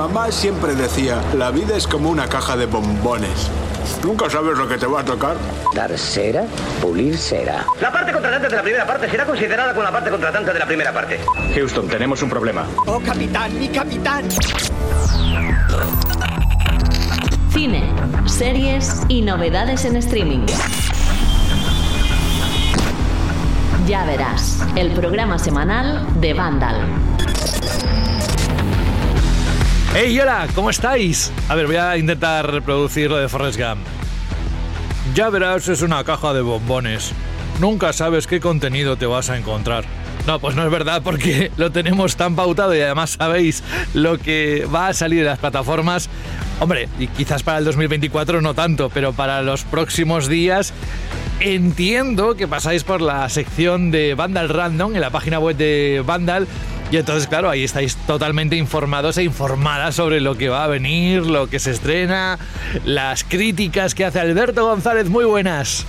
Mamá siempre decía, la vida es como una caja de bombones. Nunca sabes lo que te va a tocar. Dar cera, pulir cera. La parte contratante de la primera parte será considerada como la parte contratante de la primera parte. Houston, tenemos un problema. ¡Oh, capitán, mi capitán! Cine, series y novedades en streaming. Ya verás, el programa semanal de Vandal. ¡Hey, hola! ¿Cómo estáis? A ver, voy a intentar reproducir lo de Forrest Gump. Ya verás, es una caja de bombones. Nunca sabes qué contenido te vas a encontrar. No, pues no es verdad porque lo tenemos tan pautado y además sabéis lo que va a salir de las plataformas. Hombre, y quizás para el 2024 no tanto, pero para los próximos días entiendo que pasáis por la sección de Vandal Random en la página web de Vandal y entonces, claro, ahí estáis totalmente informados e informadas sobre lo que va a venir, lo que se estrena, las críticas que hace Alberto González. Muy buenas.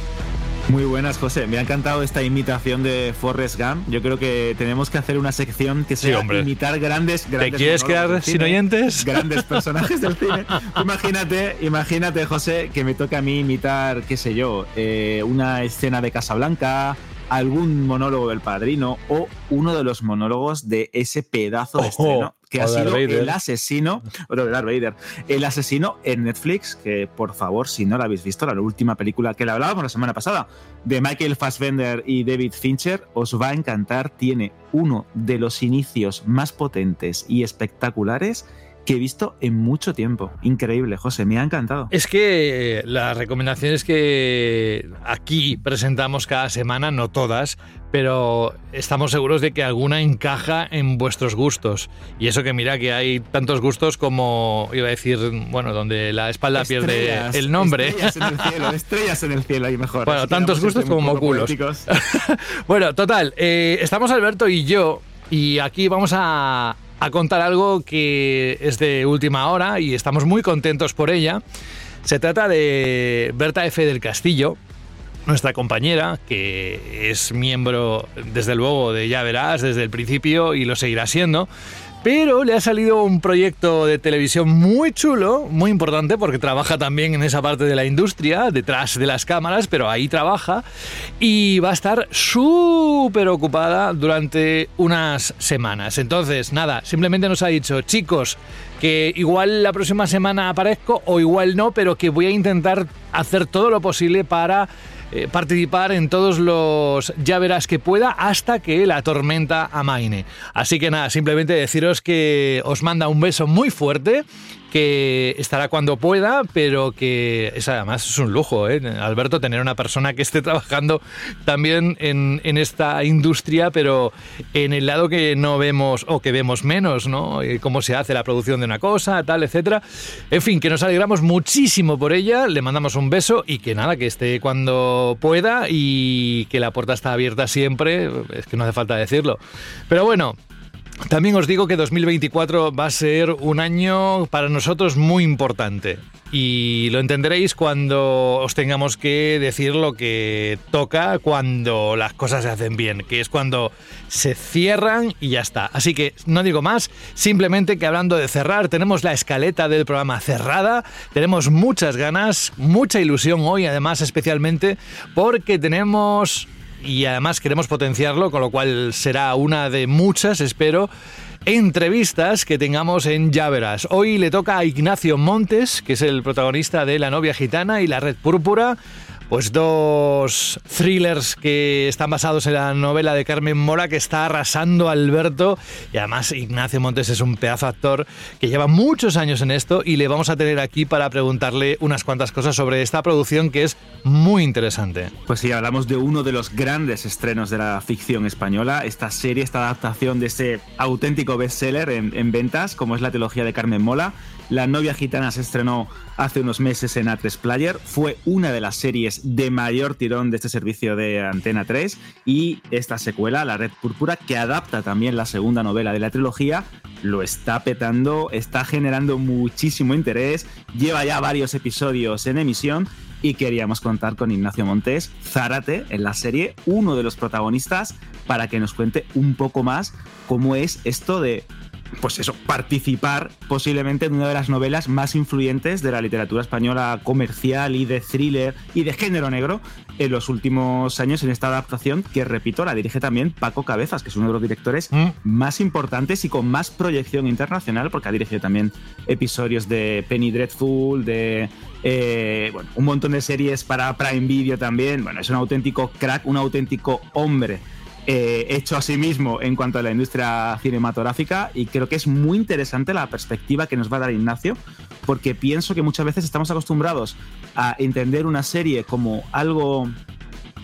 Muy buenas, José. Me ha encantado esta imitación de Forrest Gump. Yo creo que tenemos que hacer una sección que sea imitar grandes, grandes. ¿Te quieres quedar sin oyentes? Grandes personajes del cine. imagínate, imagínate, José, que me toca a mí imitar, qué sé yo, eh, una escena de Casablanca, algún monólogo del padrino o uno de los monólogos de ese pedazo de estreno que ha sido el asesino, o de Darth Vader, el asesino en Netflix, que por favor, si no la habéis visto, la última película que le hablábamos la semana pasada, de Michael Fassbender y David Fincher, os va a encantar, tiene uno de los inicios más potentes y espectaculares que he visto en mucho tiempo. Increíble, José, me ha encantado. Es que eh, las recomendaciones que aquí presentamos cada semana, no todas, pero estamos seguros de que alguna encaja en vuestros gustos. Y eso que mira que hay tantos gustos como, iba a decir, bueno, donde la espalda pierde el nombre. Estrellas en el cielo, estrellas en el cielo, y mejor. Bueno, tantos gustos como culos. bueno, total, eh, estamos Alberto y yo, y aquí vamos a a contar algo que es de última hora y estamos muy contentos por ella. Se trata de Berta F. del Castillo, nuestra compañera, que es miembro, desde luego, de Ya Verás desde el principio y lo seguirá siendo. Pero le ha salido un proyecto de televisión muy chulo, muy importante, porque trabaja también en esa parte de la industria, detrás de las cámaras, pero ahí trabaja. Y va a estar súper ocupada durante unas semanas. Entonces, nada, simplemente nos ha dicho, chicos, que igual la próxima semana aparezco o igual no, pero que voy a intentar hacer todo lo posible para eh, participar en todos los ya verás que pueda hasta que la tormenta amaine. Así que nada, simplemente deciros que os manda un beso muy fuerte que estará cuando pueda, pero que es además es un lujo, ¿eh? Alberto, tener una persona que esté trabajando también en, en, esta industria, pero en el lado que no vemos o que vemos menos, ¿no? Eh, cómo se hace la producción de una cosa, tal, etcétera. En fin, que nos alegramos muchísimo por ella, le mandamos un beso y que nada, que esté cuando pueda y que la puerta está abierta siempre, es que no hace falta decirlo. Pero bueno, también os digo que 2024 va a ser un año para nosotros muy importante y lo entenderéis cuando os tengamos que decir lo que toca cuando las cosas se hacen bien, que es cuando se cierran y ya está. Así que no digo más, simplemente que hablando de cerrar, tenemos la escaleta del programa cerrada, tenemos muchas ganas, mucha ilusión hoy además especialmente porque tenemos y además queremos potenciarlo, con lo cual será una de muchas, espero, entrevistas que tengamos en Llaveras. Hoy le toca a Ignacio Montes, que es el protagonista de La novia gitana y La red púrpura pues dos thrillers que están basados en la novela de Carmen Mora que está arrasando a Alberto y además Ignacio Montes es un pedazo actor que lleva muchos años en esto y le vamos a tener aquí para preguntarle unas cuantas cosas sobre esta producción que es muy interesante. Pues sí, hablamos de uno de los grandes estrenos de la ficción española, esta serie, esta adaptación de ese auténtico bestseller en, en ventas como es la trilogía de Carmen Mola la novia gitana se estrenó hace unos meses en A3 Player, fue una de las series de mayor tirón de este servicio de Antena 3 y esta secuela, La Red Púrpura, que adapta también la segunda novela de la trilogía, lo está petando, está generando muchísimo interés, lleva ya varios episodios en emisión y queríamos contar con Ignacio Montes, Zárate, en la serie, uno de los protagonistas, para que nos cuente un poco más cómo es esto de pues eso, participar posiblemente en una de las novelas más influyentes de la literatura española comercial y de thriller y de género negro en los últimos años en esta adaptación que, repito, la dirige también Paco Cabezas, que es uno de los directores Mm. más importantes y con más proyección internacional, porque ha dirigido también episodios de Penny Dreadful, de eh, bueno, un montón de series para Prime Video también. Bueno, es un auténtico crack, un auténtico hombre eh, hecho a sí mismo en cuanto a la industria cinematográfica y creo que es muy interesante la perspectiva que nos va a dar Ignacio porque pienso que muchas veces estamos acostumbrados a entender una serie como algo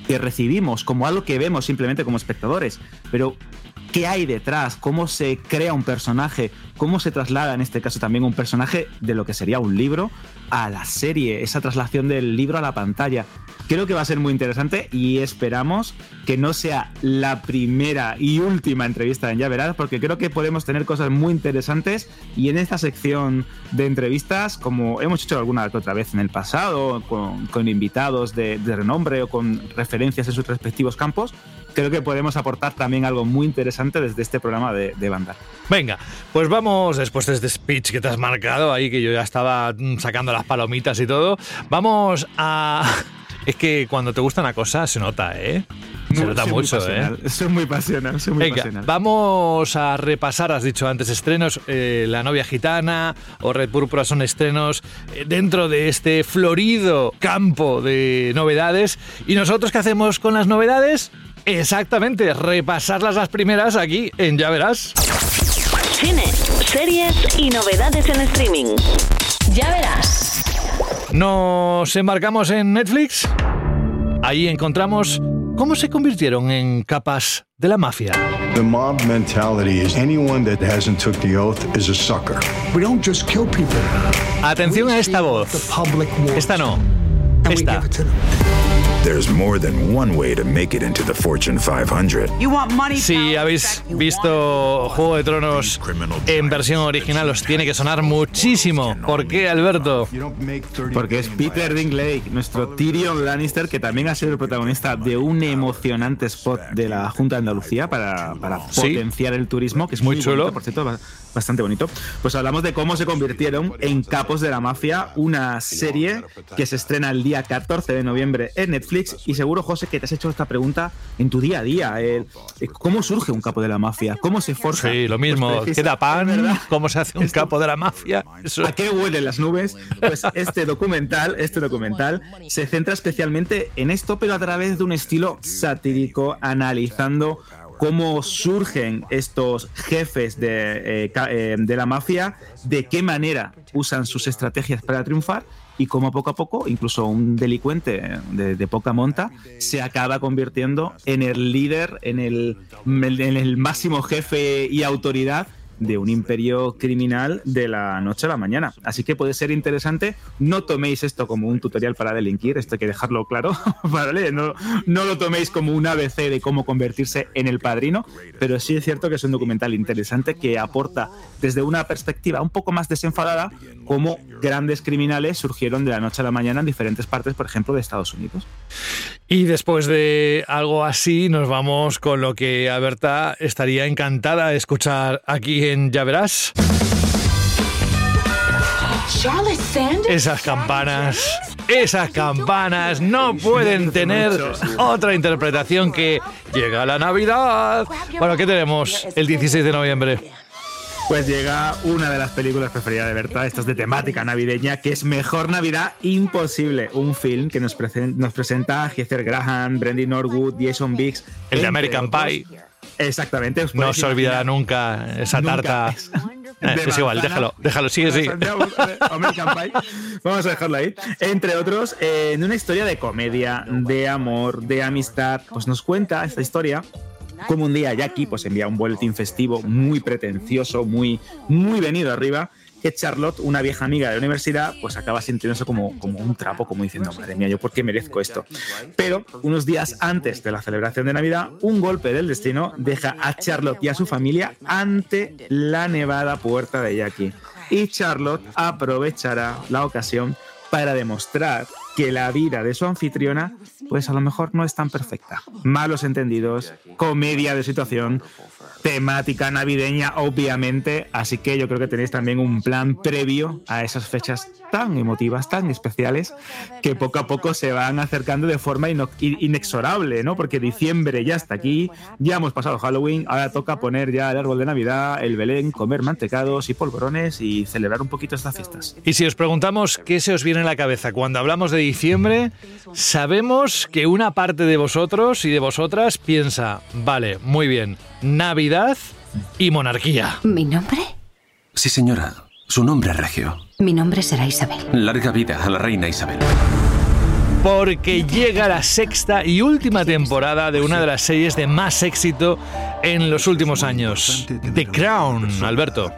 que recibimos, como algo que vemos simplemente como espectadores, pero qué hay detrás, cómo se crea un personaje, cómo se traslada en este caso también un personaje de lo que sería un libro a la serie, esa traslación del libro a la pantalla. Creo que va a ser muy interesante y esperamos que no sea la primera y última entrevista en Ya Verás, porque creo que podemos tener cosas muy interesantes y en esta sección de entrevistas, como hemos hecho alguna otra vez en el pasado, con, con invitados de, de renombre o con referencias en sus respectivos campos, creo que podemos aportar también algo muy interesante desde este programa de, de banda. Venga, pues vamos, después de este speech que te has marcado ahí, que yo ya estaba mm, sacando las palomitas y todo, vamos a... Es que cuando te gusta una cosa se nota, ¿eh? Se nota Soy muy mucho, ¿eh? Soy muy pasional, soy muy Venga, pasional. vamos a repasar, has dicho antes, estrenos. eh, La novia gitana o Red Púrpura son estrenos eh, dentro de este florido campo de novedades. ¿Y nosotros qué hacemos con las novedades? Exactamente, repasarlas las primeras aquí en Ya Verás. Cine, series y novedades en streaming. Ya verás. Nos embarcamos en Netflix. Ahí encontramos cómo se convirtieron en capas de la mafia. The mob mentality is anyone that hasn't took the oath is a sucker. We don't just kill people. Atención a esta voz. Esta no. Esta. There's more than one way to make it into the Fortune 500. Si habéis visto Juego de Tronos en versión original, os tiene que sonar muchísimo. ¿Por qué, Alberto? You don't make 30 Porque es Peter Dinklage, nuestro Tyrion Lannister, que también ha sido el protagonista de un emocionante spot de la Junta de Andalucía para, para Sí. potenciar el turismo, que es Muy muy, chulo. bonito, por cierto, bastante bonito. Pues hablamos de cómo se convirtieron en capos de la mafia, una serie que se estrena el día 14 de noviembre en Netflix. Y seguro, José, que te has hecho esta pregunta en tu día a día. el- el ¿Cómo surge un capo de la mafia? ¿Cómo se forja? Sí, lo Pues mismo. precisa- ¿Queda pan? ¿verdad? ¿Cómo se hace un Esto- capo de la mafia? Eso. ¿A qué huelen las nubes? Pues este documental, este documental se centra especialmente en esto, pero a través de un estilo satírico, analizando cómo surgen estos jefes de, eh, eh, de la mafia, de qué manera usan sus estrategias para triunfar y cómo poco a poco, incluso un delincuente de, de poca monta, se acaba convirtiendo en el líder, en el, en el máximo jefe y autoridad de un imperio criminal de la noche a la mañana. Así que puede ser interesante. No toméis esto como un tutorial para delinquir, esto hay que dejarlo claro, ¿vale? No, no lo toméis como un ABC de cómo convertirse en el padrino, pero sí es cierto que es un documental interesante que aporta desde una perspectiva un poco más desenfadada cómo grandes criminales surgieron de la noche a la mañana en diferentes partes, por ejemplo, de Estados Unidos. Y después de algo así, nos vamos con lo que Alberta estaría encantada de escuchar aquí en Ya Verás. Esas campanas, esas campanas no pueden tener otra interpretación que llega la Navidad. Bueno, ¿qué tenemos el 16 de noviembre? Pues llega una de las películas preferidas de Berta, esta es de temática navideña, que es Mejor Navidad Imposible, un film que nos, presen- nos presenta a Heather Graham, Brendy Norwood, Jason Biggs. El de American otros. Pie. Exactamente. os No se olvidará imaginar. nunca esa Nunca. tarta. Es- Eh, igual, déjalo, déjalo, sigue, sigue. American Pie. Vamos a dejarlo ahí. Entre otros, eh, en una historia de comedia, de amor, de amistad, pues nos cuenta esta historia como un día Jackie pues envía un boletín festivo muy pretencioso, muy, muy venido arriba, que Charlotte, una vieja amiga de la universidad, pues acaba sintiéndose como, como un trapo, como diciendo, madre mía, ¿yo por qué merezco esto? Pero unos días antes de la celebración de Navidad, un golpe del destino deja a Charlotte y a su familia ante la nevada puerta de Jackie. Y Charlotte aprovechará la ocasión para demostrar que la vida de su anfitriona, pues a lo mejor no es tan perfecta. Malos entendidos, comedia de situación, temática navideña, obviamente. Así que yo creo que tenéis también un plan previo a esas fechas tan emotivas, tan especiales, que poco a poco se van acercando de forma inexorable, ¿no? Porque diciembre ya está aquí, ya hemos pasado Halloween, ahora toca poner ya el árbol de Navidad, el Belén, comer mantecados y polvorones y celebrar un poquito estas fiestas. Y si os preguntamos qué se os viene en la cabeza cuando hablamos de diciembre, sabemos que una parte de vosotros y de vosotras piensa, vale, muy bien, Navidad y monarquía. ¿Mi nombre? Sí, señora. Su nombre es Regio. Mi nombre será Isabel. Larga vida a la reina Isabel. Porque llega la sexta y última temporada de una de las series de más éxito en los últimos años. The Crown, Alberto.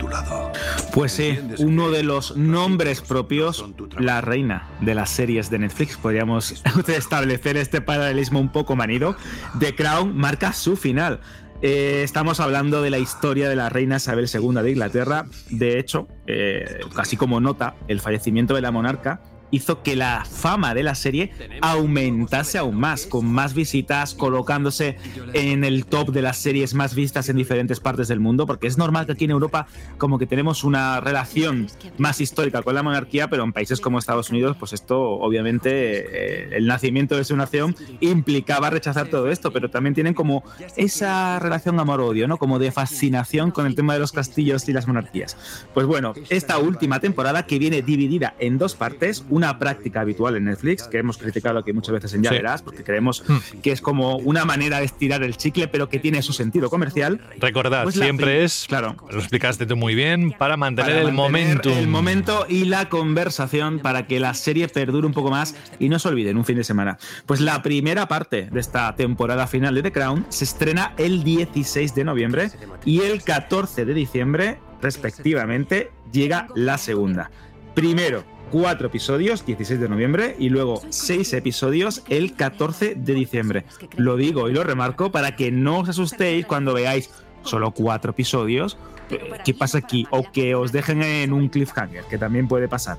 Pues sí, uno de los nombres propios, la reina de las series de Netflix. Podríamos establecer este paralelismo un poco manido. The Crown marca su final. Eh, estamos hablando de la historia de la reina Isabel II de Inglaterra. De hecho, eh, casi como nota, el fallecimiento de la monarca hizo que la fama de la serie aumentase aún más, con más visitas, colocándose en el top de las series más vistas en diferentes partes del mundo, porque es normal que aquí en Europa como que tenemos una relación más histórica con la monarquía, pero en países como Estados Unidos, pues esto obviamente eh, el nacimiento de su nación implicaba rechazar todo esto, pero también tienen como esa relación amor-odio, ¿no? Como de fascinación con el tema de los castillos y las monarquías. Pues bueno, esta última temporada que viene dividida en dos partes, una práctica habitual en Netflix, que hemos criticado aquí muchas veces en Ya Verás, porque creemos hmm. que es como una manera de estirar el chicle, pero que tiene su sentido comercial. Recordad, pues siempre es, claro, lo explicaste tú muy bien, para mantener el momento. El momento y la conversación para que la serie perdure un poco más y no se olviden un fin de semana. Pues la primera parte de esta temporada final de The Crown se estrena el 16 de noviembre y el 14 de diciembre, respectivamente, llega la segunda. Primero, cuatro episodios, 16 de noviembre, y luego seis episodios el 14 de diciembre. Lo digo y lo remarco para que no os asustéis cuando veáis solo cuatro episodios. ¿Qué pasa aquí? O que os dejen en un cliffhanger, que también puede pasar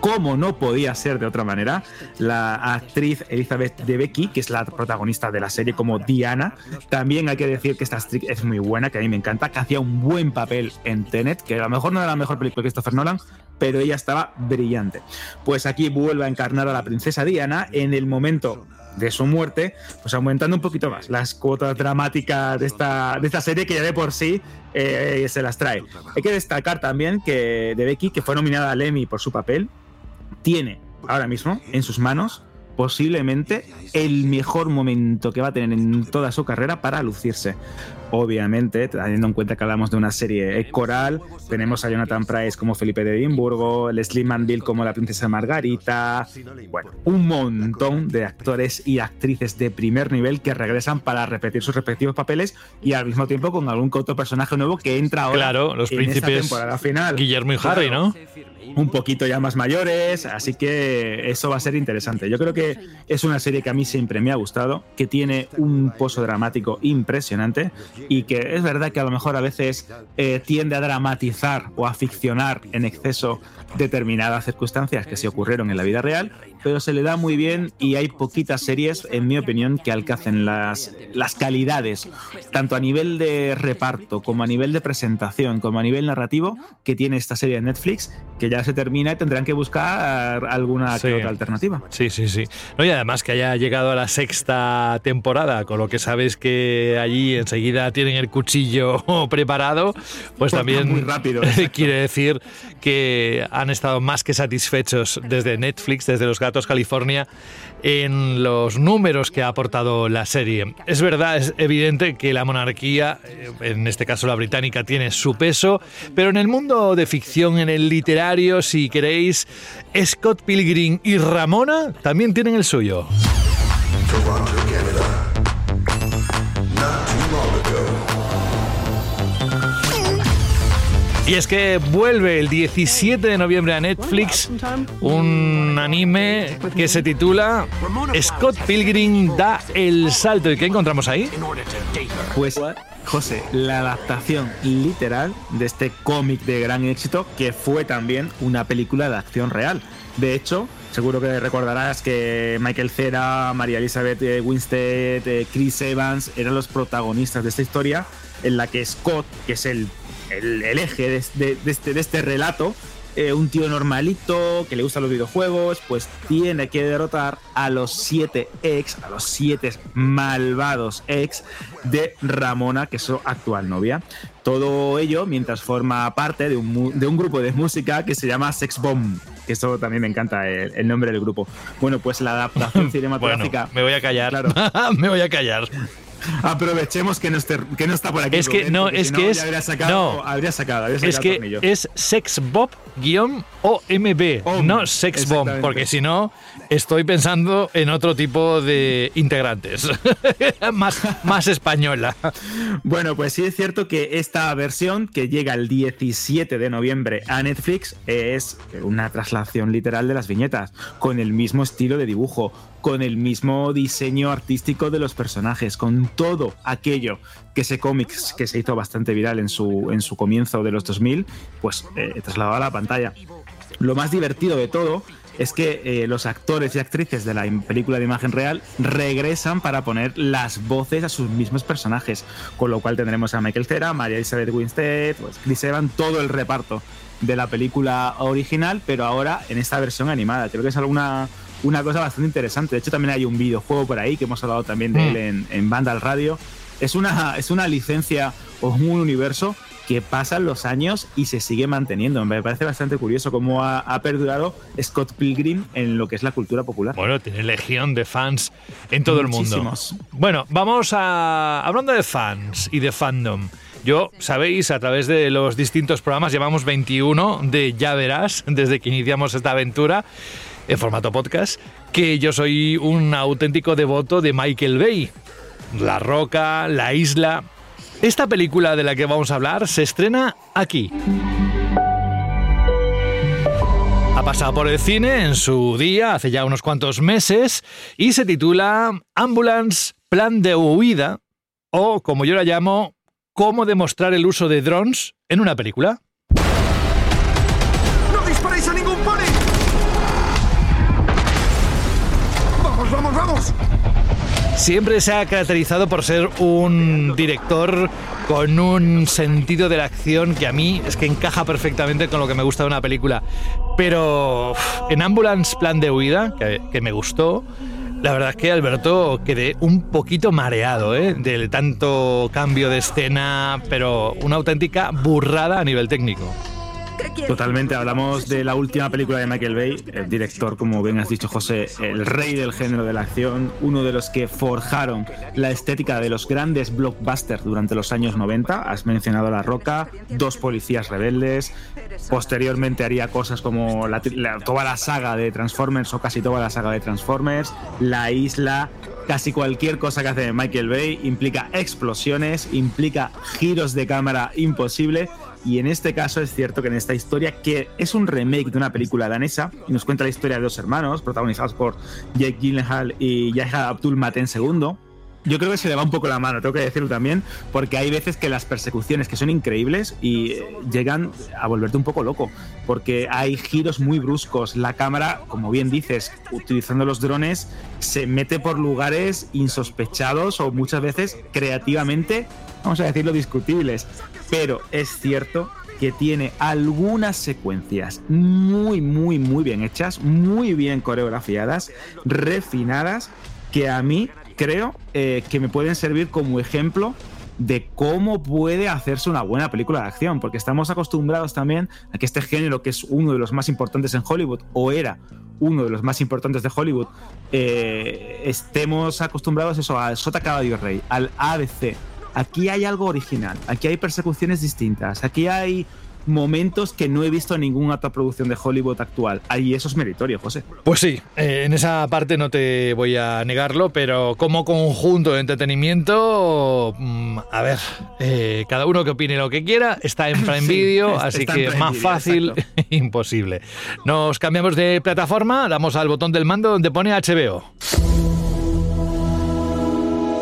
como no podía ser de otra manera, la actriz Elizabeth Debicki, que es la protagonista de la serie como Diana, también hay que decir que esta actriz es muy buena, que a mí me encanta, que hacía un buen papel en Tenet, que a lo mejor no era la mejor película de Christopher Nolan, pero ella estaba brillante. Pues aquí vuelve a encarnar a la princesa Diana en el momento de su muerte, pues aumentando un poquito más las cuotas dramáticas de esta, de esta serie que ya de por sí eh, se las trae. Hay que destacar también que de Becky, que fue nominada al Emmy por su papel, tiene ahora mismo en sus manos posiblemente el mejor momento que va a tener en toda su carrera para lucirse. Obviamente, teniendo en cuenta que hablamos de una serie coral, tenemos a Jonathan Price como Felipe de Edimburgo, Leslie Manville como la princesa Margarita, bueno, un montón de actores y actrices de primer nivel que regresan para repetir sus respectivos papeles y al mismo tiempo con algún otro personaje nuevo que entra ahora claro, los príncipes temporada final. Guillermo y Harry, ¿no? Un poquito ya más mayores, así que eso va a ser interesante. Yo creo que es una serie que a mí siempre me ha gustado, que tiene un pozo dramático impresionante y que es verdad que a lo mejor a veces eh, tiende a dramatizar o a ficcionar en exceso determinadas circunstancias que se ocurrieron en la vida real, pero se le da muy bien y hay poquitas series, en mi opinión, que alcancen las, las calidades, tanto a nivel de reparto como a nivel de presentación, como a nivel narrativo, que tiene esta serie de Netflix, que ya se termina y tendrán que buscar alguna otra alternativa. Sí, sí, sí. No, y además que haya llegado a la sexta temporada, con lo que sabes que allí enseguida tienen el cuchillo preparado, pues también muy rápido, quiere decir que han estado más que satisfechos desde Netflix, desde Los Gatos California, en los números que ha aportado la serie. Es verdad, es evidente que la monarquía, eh, en este caso la británica, tiene su peso, pero en el mundo de ficción, en el literario, si queréis, Scott Pilgrim y Ramona también tienen el suyo. Y es que vuelve el 17 de noviembre a Netflix un anime que se titula Scott Pilgrim da el salto. ¿Y qué encontramos ahí? Pues José, la adaptación literal de este cómic de gran éxito que fue también una película de acción real. De hecho, seguro que recordarás que Michael Cera, María Elizabeth eh, Winstead, eh, Chris Evans eran los protagonistas de esta historia en la que Scott, que es el, el, eje de, este, de este relato, eh, un tío normalito que le gustan los videojuegos, pues tiene que derrotar a los siete ex, a los siete malvados ex de Ramona, que es su actual novia. Todo ello mientras forma parte de un, de un grupo de música que se llama Sex Bomb, que eso también me encanta el, nombre del grupo. Bueno, pues la adaptación cinematográfica. me voy a callar. Claro. me voy a callar. Aprovechemos que no, que no está por aquí. Es que no, es que es. Habría sacado, no, habría sacado, es que es sexbob-omb, no sexbomb, porque si no, estoy pensando en otro tipo de integrantes. más, más española. Bueno, pues sí es cierto que esta versión, que llega el 17 de noviembre a Netflix, es una traslación literal de las viñetas, con el mismo estilo de dibujo con el mismo diseño artístico de los personajes, con todo aquello que ese cómic que se hizo bastante viral en su, en su comienzo de los 2000, pues eh, trasladado a la pantalla. Lo más divertido de todo es que eh, los actores y actrices de la película de imagen real regresan para poner las voces a sus mismos personajes, con lo cual tendremos a Michael Cera, María Elizabeth Winstead, pues Chris Evans, todo el reparto de la película original, pero ahora en esta versión animada. Creo que es alguna una cosa bastante interesante. De hecho, también hay un videojuego por ahí que hemos hablado también de él mm. en, en Banda al Radio. Es una, es una licencia o un universo que pasan los años y se sigue manteniendo. Me parece bastante curioso cómo ha, perdurado Scott Pilgrim en lo que es la cultura popular. Bueno, tiene legión de fans en todo el mundo. Bueno, vamos a. Hablando de fans y de fandom. Yo, sabéis, a través de los distintos programas, llevamos 21 de Ya Verás, desde que iniciamos esta aventura en formato podcast, que yo soy un auténtico devoto de Michael Bay. La Roca, La Isla. Esta película de la que vamos a hablar se estrena aquí. Ha pasado por el cine en su día, hace ya unos cuantos meses, y se titula Ambulance, Plan de Huida, o como yo la llamo, Cómo demostrar el uso de drones en una película. ¡No disparéis a ningún pony! vamos, vamos! Siempre se ha caracterizado por ser un director con un sentido de la acción que a mí es que encaja perfectamente con lo que me gusta de una película. Pero en Ambulance Plan de Huida, que, me gustó, la verdad es que Alberto quedé un poquito mareado ¿eh? de tanto cambio de escena, pero una auténtica burrada a nivel técnico. Totalmente, hablamos de la última película de Michael Bay, el director, como bien has dicho José, el rey del género de la acción, uno de los que forjaron la estética de los grandes blockbusters durante los años 90. Has mencionado La Roca, Dos Policías Rebeldes, posteriormente haría cosas como toda la saga de Transformers o casi toda la saga de Transformers, La Isla, casi cualquier cosa que hace Michael Bay implica explosiones, implica giros de cámara imposible y en este caso es cierto que en esta historia, que es un remake de una película danesa, y nos cuenta la historia de dos hermanos, protagonizados por Jake Gyllenhaal y Yahya Abdul Maten II, yo creo que se le va un poco la mano, tengo que decirlo también, porque hay veces que las persecuciones que son increíbles y eh, llegan a volverte un poco loco, porque hay giros muy bruscos, la cámara, como bien dices, utilizando los drones, se mete por lugares insospechados o muchas veces creativamente, vamos a decirlo, discutibles, pero es cierto que tiene algunas secuencias muy, muy, muy bien hechas, muy bien coreografiadas, refinadas, que a mí creo eh, que me pueden servir como ejemplo de cómo puede hacerse una buena película de acción, porque estamos acostumbrados también a que este género, que es uno de los más importantes en Hollywood, o era uno de los más importantes de Hollywood, eh, estemos acostumbrados eso, al Sota Caballo Rey, al ABC. Aquí hay algo original, aquí hay persecuciones distintas, aquí hay momentos que no he visto en ninguna otra producción de Hollywood actual. Ahí eso es meritorio, José. Pues sí, eh, en esa parte no te voy a negarlo, pero como conjunto de entretenimiento, mm, a ver, eh, cada uno que opine lo que quiera, está en Prime Video, así que más Video, fácil, imposible. Nos cambiamos de plataforma, damos al botón del mando donde pone HBO.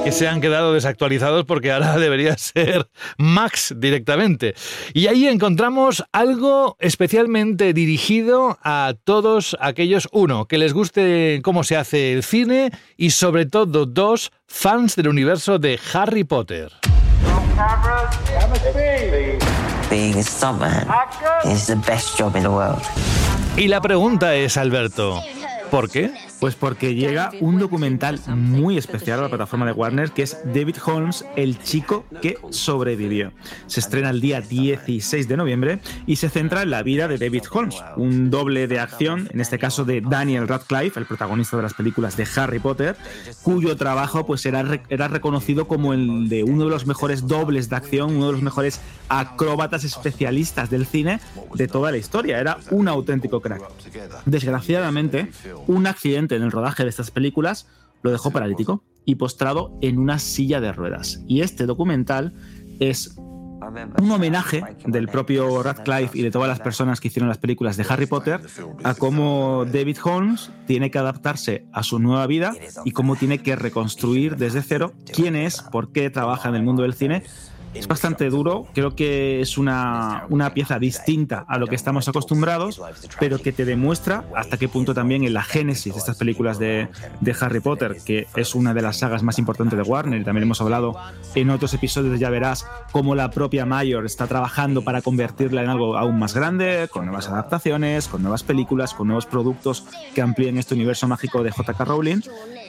Que se han quedado desactualizados porque ahora debería ser Max directamente. Y ahí encontramos algo especialmente dirigido a todos aquellos, uno, que les guste cómo se hace el cine y sobre todo dos, fans del universo de Harry Potter. Being a stuntman is the best job in the world. Y la pregunta es, Alberto, ¿por qué? Pues porque llega un documental muy especial a la plataforma de Warner que es David Holmes, el chico que sobrevivió. Se estrena el día 16 de noviembre y se centra en la vida de David Holmes, un doble de acción, en este caso de Daniel Radcliffe, el protagonista de las películas de Harry Potter, cuyo trabajo pues era, era reconocido como el de uno de los mejores dobles de acción, uno de los mejores acróbatas especialistas del cine de toda la historia. Era un auténtico crack. Desgraciadamente, un accidente en el rodaje de estas películas lo dejó paralítico y postrado en una silla de ruedas. Y este documental es un homenaje del propio Radcliffe y de todas las personas que hicieron las películas de Harry Potter a cómo David Holmes tiene que adaptarse a su nueva vida y cómo tiene que reconstruir desde cero quién es, por qué trabaja en el mundo del cine. Es bastante duro, creo que es una, una pieza distinta a lo que estamos acostumbrados, pero que te demuestra hasta qué punto también en la génesis de estas películas de, de Harry Potter, que es una de las sagas más importantes de Warner, y también hemos hablado en otros episodios Ya Verás, cómo la propia Mayor está trabajando para convertirla en algo aún más grande, con nuevas adaptaciones, con nuevas películas, con nuevos productos que amplíen este universo mágico de J.K. Rowling.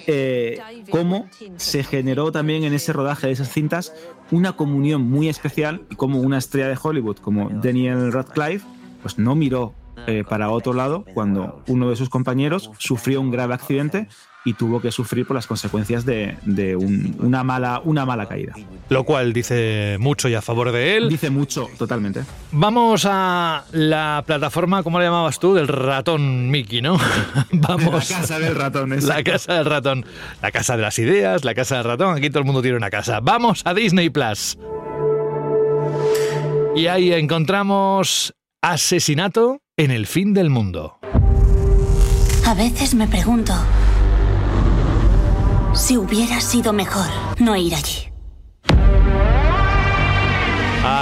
Eh, cómo se generó también en ese rodaje de esas cintas una comunión muy especial y como una estrella de Hollywood como Daniel Radcliffe pues no miró eh, para otro lado cuando uno de sus compañeros sufrió un grave accidente y tuvo que sufrir por las consecuencias de, de un- una, mala, una mala caída. Lo cual dice mucho y a favor de él. Dice mucho, totalmente. Vamos a la plataforma, ¿cómo la llamabas tú? Del ratón Mickey, ¿no? Vamos. La casa del ratón, La casa del ratón. La casa de las ideas, la casa del ratón. Aquí todo el mundo tiene una casa. Vamos a Disney Plus. Y ahí encontramos asesinato en el fin del mundo. A veces me pregunto si hubiera sido mejor no ir allí.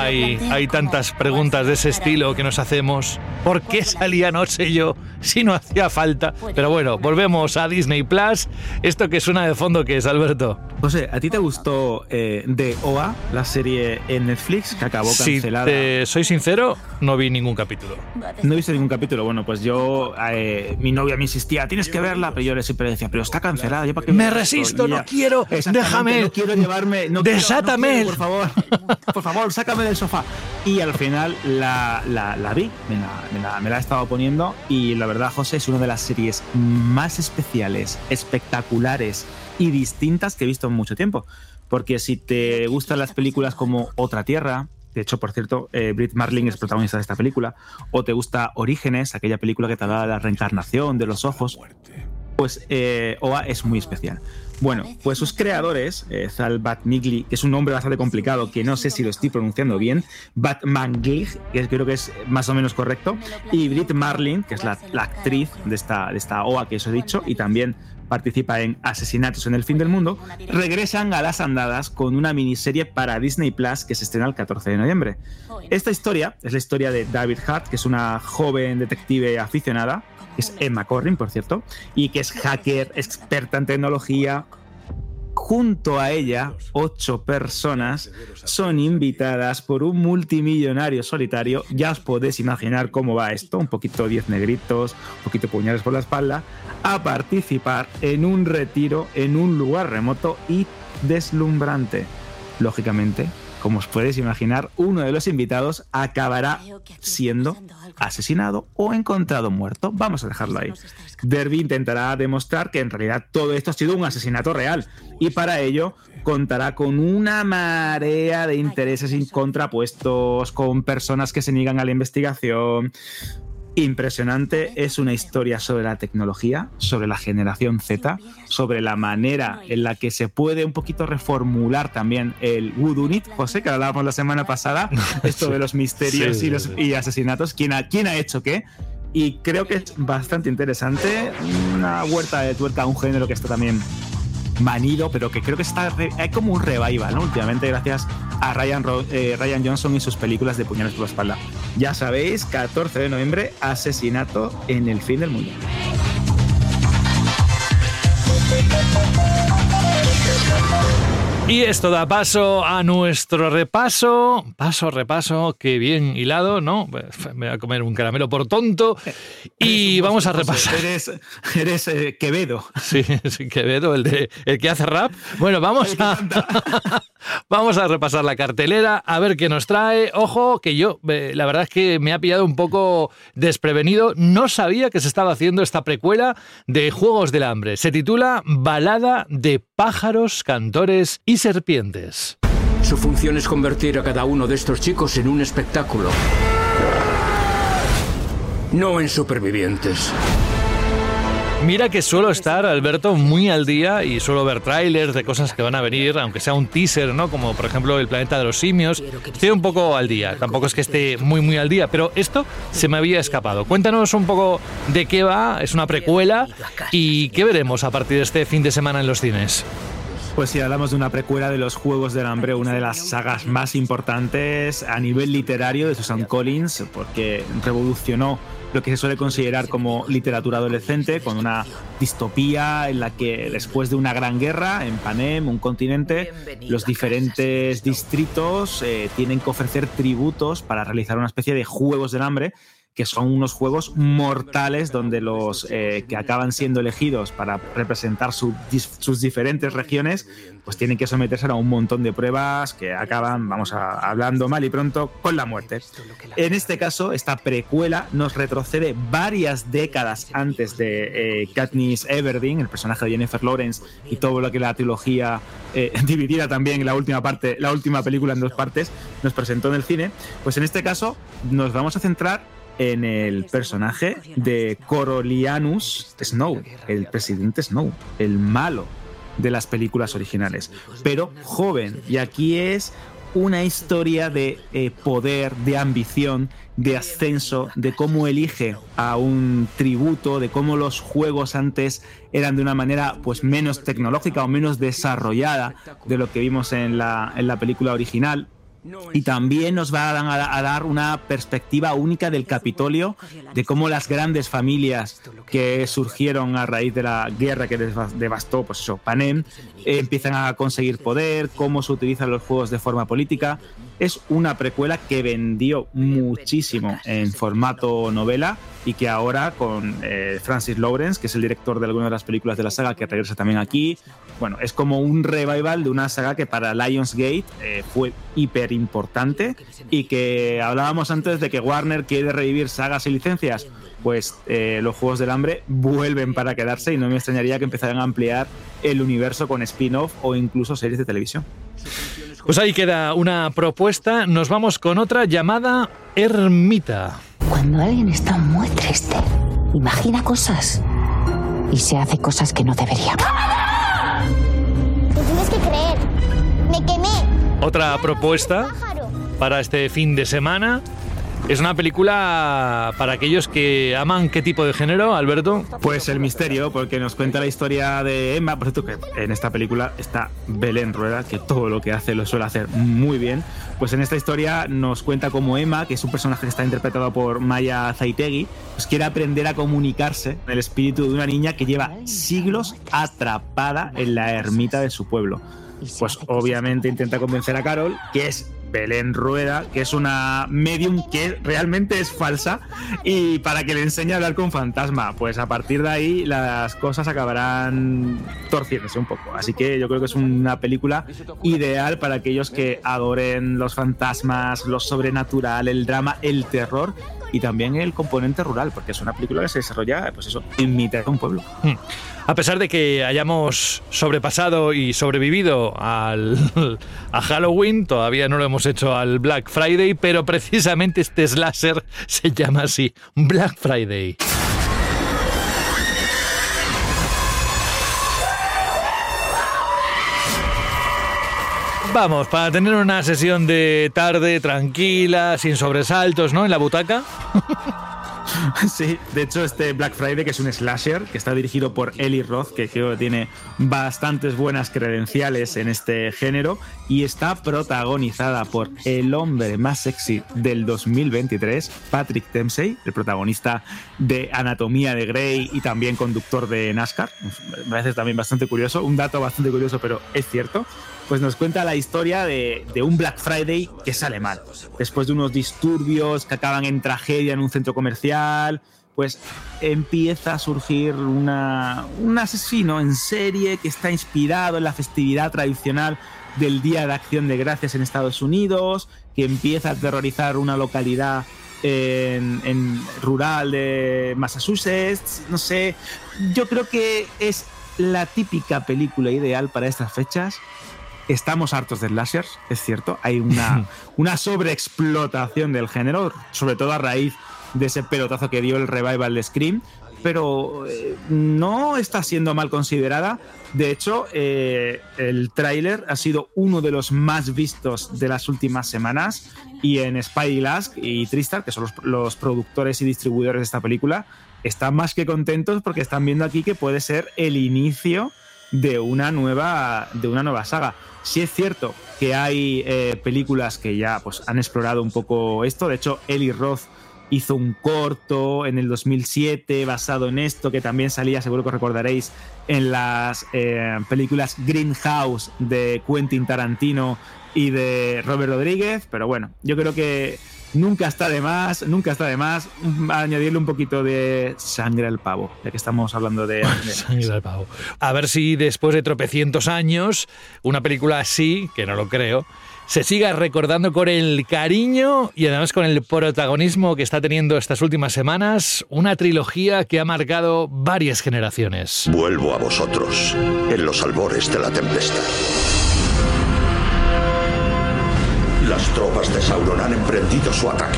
Hay, hay tantas preguntas de ese estilo que nos hacemos. ¿Por qué salía no sé yo si no hacía falta? Pero bueno, volvemos a Disney Plus. Esto que suena de fondo, que es Alberto? José, ¿a ti te gustó eh, The OA, la serie en Netflix que acabó Si cancelada? te soy sincero, no vi ningún capítulo. No he visto ningún capítulo. Bueno, pues yo, eh, mi novia me insistía, tienes que verla, pero yo le siempre decía, pero está cancelada. ¿yo para qué Me veo esto?". resisto, no quiero, "Exactamente, déjame. No quiero llevarme. No quiero, Desátame. no quiero, por favor. Por favor, sácame del sofá. Y al final la, vi, me la, he estado poniendo. Y la verdad, José, es una de las series más especiales, espectaculares y distintas que he visto en mucho tiempo. Porque si te gustan las películas como Otra Tierra, de hecho, por cierto, eh, Brit Marling es protagonista de esta película, o te gusta Orígenes, aquella película que te da la reencarnación de los ojos, pues eh, OA es muy especial. Bueno, pues sus creadores, eh, Zal Batmigli, que es un nombre bastante complicado, que no sé si lo estoy pronunciando bien, Batmanglig, que creo que es más o menos correcto, y Brit Marling, que es la, actriz de esta, de esta OA que os he dicho, y también participa en Asesinatos en el Fin del Mundo, regresan a las andadas con una miniserie para Disney Plus que se estrena el 14 de noviembre. Esta historia es la historia de David Hart, que es una joven detective aficionada, es Emma Corrin, por cierto, y que es hacker, experta en tecnología. Junto a ella, ocho personas son invitadas por un multimillonario solitario. Ya os podéis imaginar cómo va esto, un poquito diez negritos, un poquito puñales por la espalda, a participar en un retiro en un lugar remoto y deslumbrante. Lógicamente, como os podéis imaginar, uno de los invitados acabará siendo asesinado o encontrado muerto. Vamos a dejarlo ahí. Derby intentará demostrar que en realidad todo esto ha sido un asesinato real y para ello contará con una marea de intereses contrapuestos, con personas que se niegan a la investigación, impresionante. Es una historia sobre la tecnología, sobre la generación Z, sobre la manera en la que se puede un poquito reformular también el Wudunit, José, que hablábamos la semana pasada, esto de los misterios y, los, y asesinatos, ¿quién ha, quién ha hecho qué. Y creo que es bastante interesante, una huerta de tuerca, un género que está también manido, pero que creo que está hay como un revival, ¿no? Últimamente, gracias a Ryan, eh, Ryan Johnson y sus películas de puñales por la espalda. Ya sabéis, 14 de noviembre, asesinato en el fin del mundo. Y esto da paso a nuestro repaso. Paso, repaso, qué bien hilado, ¿no? Me voy a comer un caramelo por tonto. Y vamos a repasar. Eres, eh, Quevedo. Sí, Quevedo, el, de, el que hace rap. Bueno, vamos a, vamos a repasar la cartelera, a ver qué nos trae. Ojo, que yo, eh, la verdad es que me ha pillado un poco desprevenido. No sabía que se estaba haciendo esta precuela de Juegos del Hambre. Se titula Balada de pájaros, cantores y serpientes. Su función es convertir a cada uno de estos chicos en un espectáculo. No en supervivientes. Mira que suelo estar, Alberto, muy al día y suelo ver trailers de cosas que van a venir, aunque sea un teaser, ¿no? Como por ejemplo El planeta de los simios. Estoy un poco al día, tampoco es que esté muy, muy al día, pero esto se me había escapado. Cuéntanos un poco de qué va, es una precuela y qué veremos a partir de este fin de semana en los cines. Pues sí, hablamos de una precuela de los Juegos del Hambre, una de las sagas más importantes a nivel literario de Susan Collins, porque revolucionó lo que se suele considerar como literatura adolescente, con una distopía en la que después de una gran guerra en Panem, un continente, los diferentes distritos eh, tienen que ofrecer tributos para realizar una especie de Juegos del Hambre que son unos juegos mortales donde los eh, que acaban siendo elegidos para representar sus diferentes regiones, pues tienen que someterse a un montón de pruebas que acaban, vamos a, hablando mal y pronto, con la muerte. En este caso, esta precuela nos retrocede varias décadas antes de eh, Katniss Everdeen, el personaje de Jennifer Lawrence, y todo lo que la trilogía eh, dividida también en la última parte, la última película en dos partes, nos presentó en el cine. Pues en este caso nos vamos a centrar en el personaje de Corolianus Snow, el presidente Snow, el malo de las películas originales, pero joven. Y aquí es una historia de eh, poder, de ambición, de ascenso, de cómo elige a un tributo, de cómo los juegos antes eran de una manera pues menos tecnológica o menos desarrollada de lo que vimos en la, en la película original y también nos va a, dar una perspectiva única del Capitolio, de cómo las grandes familias que surgieron a raíz de la guerra que devastó pues Panem empiezan a conseguir poder, cómo se utilizan los juegos de forma política. Es una precuela que vendió muchísimo en formato novela y que ahora con eh, Francis Lawrence, que es el director de algunas de las películas de la saga, que regresa también aquí, bueno, es como un revival de una saga que para Lionsgate eh, fue hiper importante y que hablábamos antes de que Warner quiere revivir sagas y licencias. Pues eh, los Juegos del Hambre vuelven para quedarse y no me extrañaría que empezaran a ampliar el universo con spin-off o incluso series de televisión. Pues ahí queda una propuesta. Nos vamos con otra llamada Ermita. Cuando alguien está muy triste, imagina cosas y se hace cosas que no debería. Te tienes que creer. Me quemé. Otra propuesta para este fin de semana es una película para aquellos que aman qué tipo de género, Alberto. Pues el misterio, porque nos cuenta la historia de Emma. Por cierto, que en esta película está Belén Rueda, que todo lo que hace lo suele hacer muy bien. Pues en esta historia nos cuenta cómo Emma, que es un personaje que está interpretado por Maya Zaitegui, pues quiere aprender a comunicarse en el espíritu de una niña que lleva siglos atrapada en la ermita de su pueblo pues obviamente intenta convencer a Carol, que es Belén Rueda, que es una medium que realmente es falsa y para que le enseñe a hablar con fantasma. Pues a partir de ahí las cosas acabarán torciéndose un poco. Así que yo creo que es una película ideal para aquellos que adoren los fantasmas, lo sobrenatural, el drama, el terror y también el componente rural, porque es una película que se desarrolla, pues eso, en mitad de un pueblo. Hmm. A pesar de que hayamos sobrepasado y sobrevivido al, a Halloween, todavía no lo hemos hecho al Black Friday, pero precisamente este slasher se llama así, Black Friday. Vamos, para tener una sesión de tarde tranquila, sin sobresaltos, ¿no? En la butaca. Sí, de hecho este Black Friday, que es un slasher, que está dirigido por Eli Roth, que creo que tiene bastantes buenas credenciales en este género, y está protagonizada por el hombre más sexy del 2023, Patrick Dempsey, el protagonista de Anatomía de Grey y también conductor de NASCAR. Me parece también bastante curioso, un dato bastante curioso, pero es cierto pues nos cuenta la historia de, un Black Friday que sale mal. Después de unos disturbios que acaban en tragedia en un centro comercial, pues empieza a surgir una, un asesino en serie que está inspirado en la festividad tradicional del Día de Acción de Gracias en Estados Unidos, que empieza a aterrorizar una localidad en, rural de Massachusetts, no sé, yo creo que es la típica película ideal para estas fechas Estamos hartos de slashers, es cierto. Hay una, una sobreexplotación del género, sobre todo a raíz de ese pelotazo que dio el revival de Scream, pero eh, no está siendo mal considerada. De hecho, eh, el tráiler ha sido uno de los más vistos de las últimas semanas y en Spidey Lask y Tristar, que son los, los, productores y distribuidores de esta película, están más que contentos porque están viendo aquí que puede ser el inicio de una nueva, de una nueva saga. Sí es cierto que hay eh, películas que ya pues, han explorado un poco esto. De hecho, Eli Roth hizo un corto en el 2007 basado en esto, que también salía, seguro que recordaréis, en las eh, películas Greenhouse de Quentin Tarantino y de Robert Rodríguez. Pero bueno, yo creo que nunca está de más, nunca está de más añadirle un poquito de sangre al pavo, ya que estamos hablando de... sangre al pavo. A ver si después de tropecientos años, una película así, que no lo creo, se siga recordando con el cariño y además con el protagonismo que está teniendo estas últimas semanas, una trilogía que ha marcado varias generaciones. Vuelvo a vosotros en los albores de la tempestad. Tropas de Sauron han emprendido su ataque.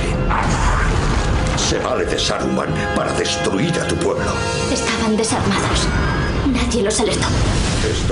Se vale de Saruman para destruir a tu pueblo. Estaban desarmados. Nadie los alertó.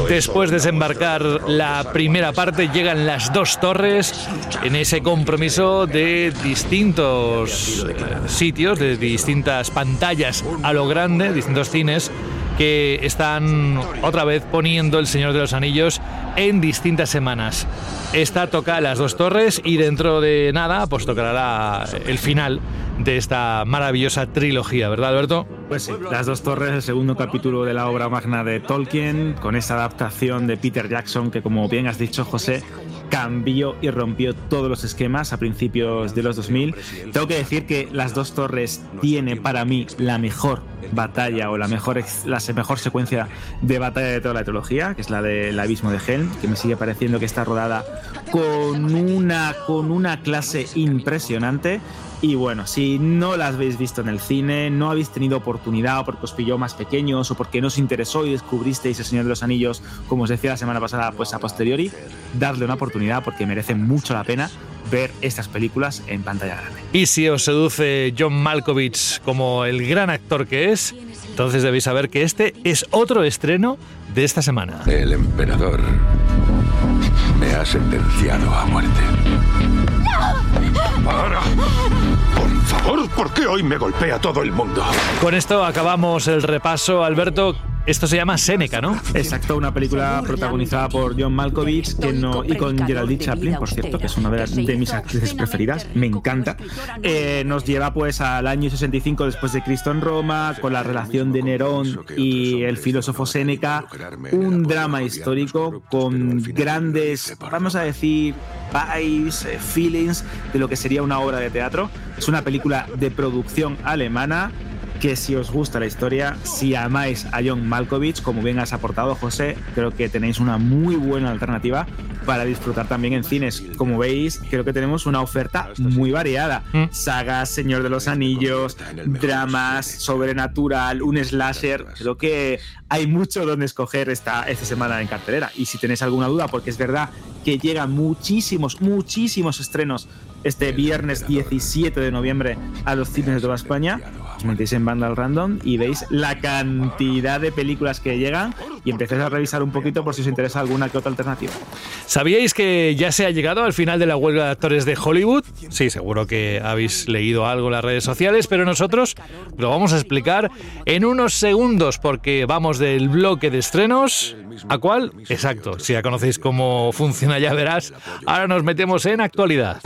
Después de desembarcar la primera parte, llegan las dos torres en ese compromiso de distintos eh, sitios, de distintas pantallas a lo grande, distintos cines que están otra vez poniendo El Señor de los Anillos en distintas semanas. Esta toca las dos torres y dentro de nada pues tocará el final de esta maravillosa trilogía, ¿verdad Alberto? Pues sí, Las dos torres, el segundo capítulo de la obra magna de Tolkien, con esa adaptación de Peter Jackson que como bien has dicho José, cambió y rompió todos los esquemas a principios de los 2000. Tengo que decir que Las dos torres tiene para mí la mejor batalla o la mejor, la mejor secuencia de batalla de toda la trilogía, que es la del abismo de Helm, que me sigue pareciendo que está rodada con una, con una clase impresionante. Y bueno, si no las habéis visto en el cine, no habéis tenido oportunidad o porque os pilló más pequeños o porque no os interesó y descubristeis El Señor de los Anillos, como os decía la semana pasada, pues a posteriori, dadle una oportunidad porque merece mucho la pena ver estas películas en pantalla grande. Y si os seduce John Malkovich como el gran actor que es, entonces debéis saber que este es otro estreno de esta semana. El emperador me ha sentenciado a muerte. ¡Para! Por favor, ¿por qué hoy me golpea todo el mundo? Con esto acabamos el repaso. Alberto, Esto se llama Seneca, ¿no? Exacto, una película protagonizada por John Malkovich que no, y con Geraldine Chaplin, por cierto, que es una de, las, de mis actrices preferidas, me encanta. Eh, nos lleva pues al año 65 después de Cristo en Roma, con la relación de Nerón y el filósofo Séneca, un drama histórico con grandes, vamos a decir, vibes, eh, feelings de lo que sería una obra de teatro. Es una película de producción alemana que si os gusta la historia, si amáis a John Malkovich, como bien has aportado José, creo que tenéis una muy buena alternativa para disfrutar también en cines. Como veis, creo que tenemos una oferta muy variada. Sagas, Señor de los Anillos, dramas, sobrenatural, un slasher. Creo que hay mucho donde escoger esta, esta semana en cartelera. Y si tenéis alguna duda, porque es verdad que llegan muchísimos, muchísimos estrenos este viernes 17 de noviembre a los cines de toda España. Os metéis en Vandal Random y veis la cantidad de películas que llegan y empecéis a revisar un poquito por si os interesa alguna que otra alternativa. ¿Sabíais que ya se ha llegado al final de la huelga de actores de Hollywood? Sí, seguro que habéis leído algo en las redes sociales, pero nosotros lo vamos a explicar en unos segundos porque vamos del bloque de estrenos a cuál? Exacto, si ya conocéis cómo funciona ya verás. Ahora nos metemos en actualidad.